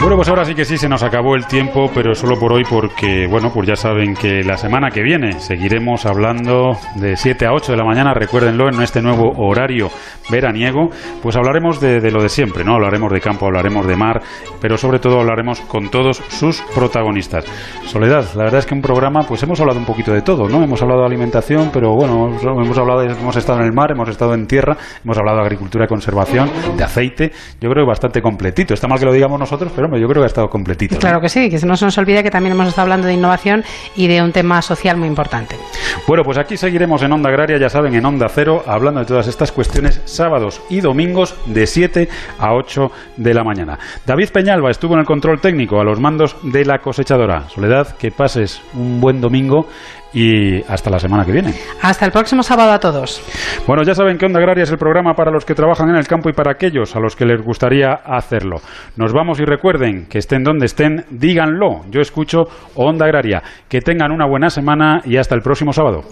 Bueno, pues ahora sí que sí, se nos acabó el tiempo, pero solo por hoy porque, bueno, pues ya saben que la semana que viene seguiremos hablando de 7 a 8 de la mañana, recuérdenlo, en este nuevo horario veraniego, pues hablaremos de, lo de siempre, ¿no? Hablaremos de campo, hablaremos de mar, pero sobre todo hablaremos con todos sus protagonistas. Soledad, la verdad es que un programa, pues hemos hablado un poquito de todo, ¿no? Hemos hablado de alimentación, pero bueno, hemos hablado, hemos estado en el mar, hemos estado en tierra, hemos hablado de agricultura y conservación, de aceite, yo creo que bastante completito. Está mal que lo digamos nosotros, pero yo creo que ha estado completito. Claro que sí, que no se nos olvide que también hemos estado hablando de innovación y de un tema social muy importante. Bueno, pues aquí seguiremos en Onda Agraria, ya saben, en Onda Cero, hablando de todas estas cuestiones sábados y domingos de 7 a 8 de la mañana. David Peñalba estuvo en el control técnico a los mandos de la cosechadora. Soledad, que pases un buen domingo y hasta la semana que viene. Hasta el próximo sábado a todos. Bueno, ya saben que Onda Agraria es el programa para los que trabajan en el campo y para aquellos a los que les gustaría hacerlo. Nos vamos y recuerden que estén donde estén, díganlo. Yo escucho Onda Agraria. Que tengan una buena semana y hasta el próximo sábado.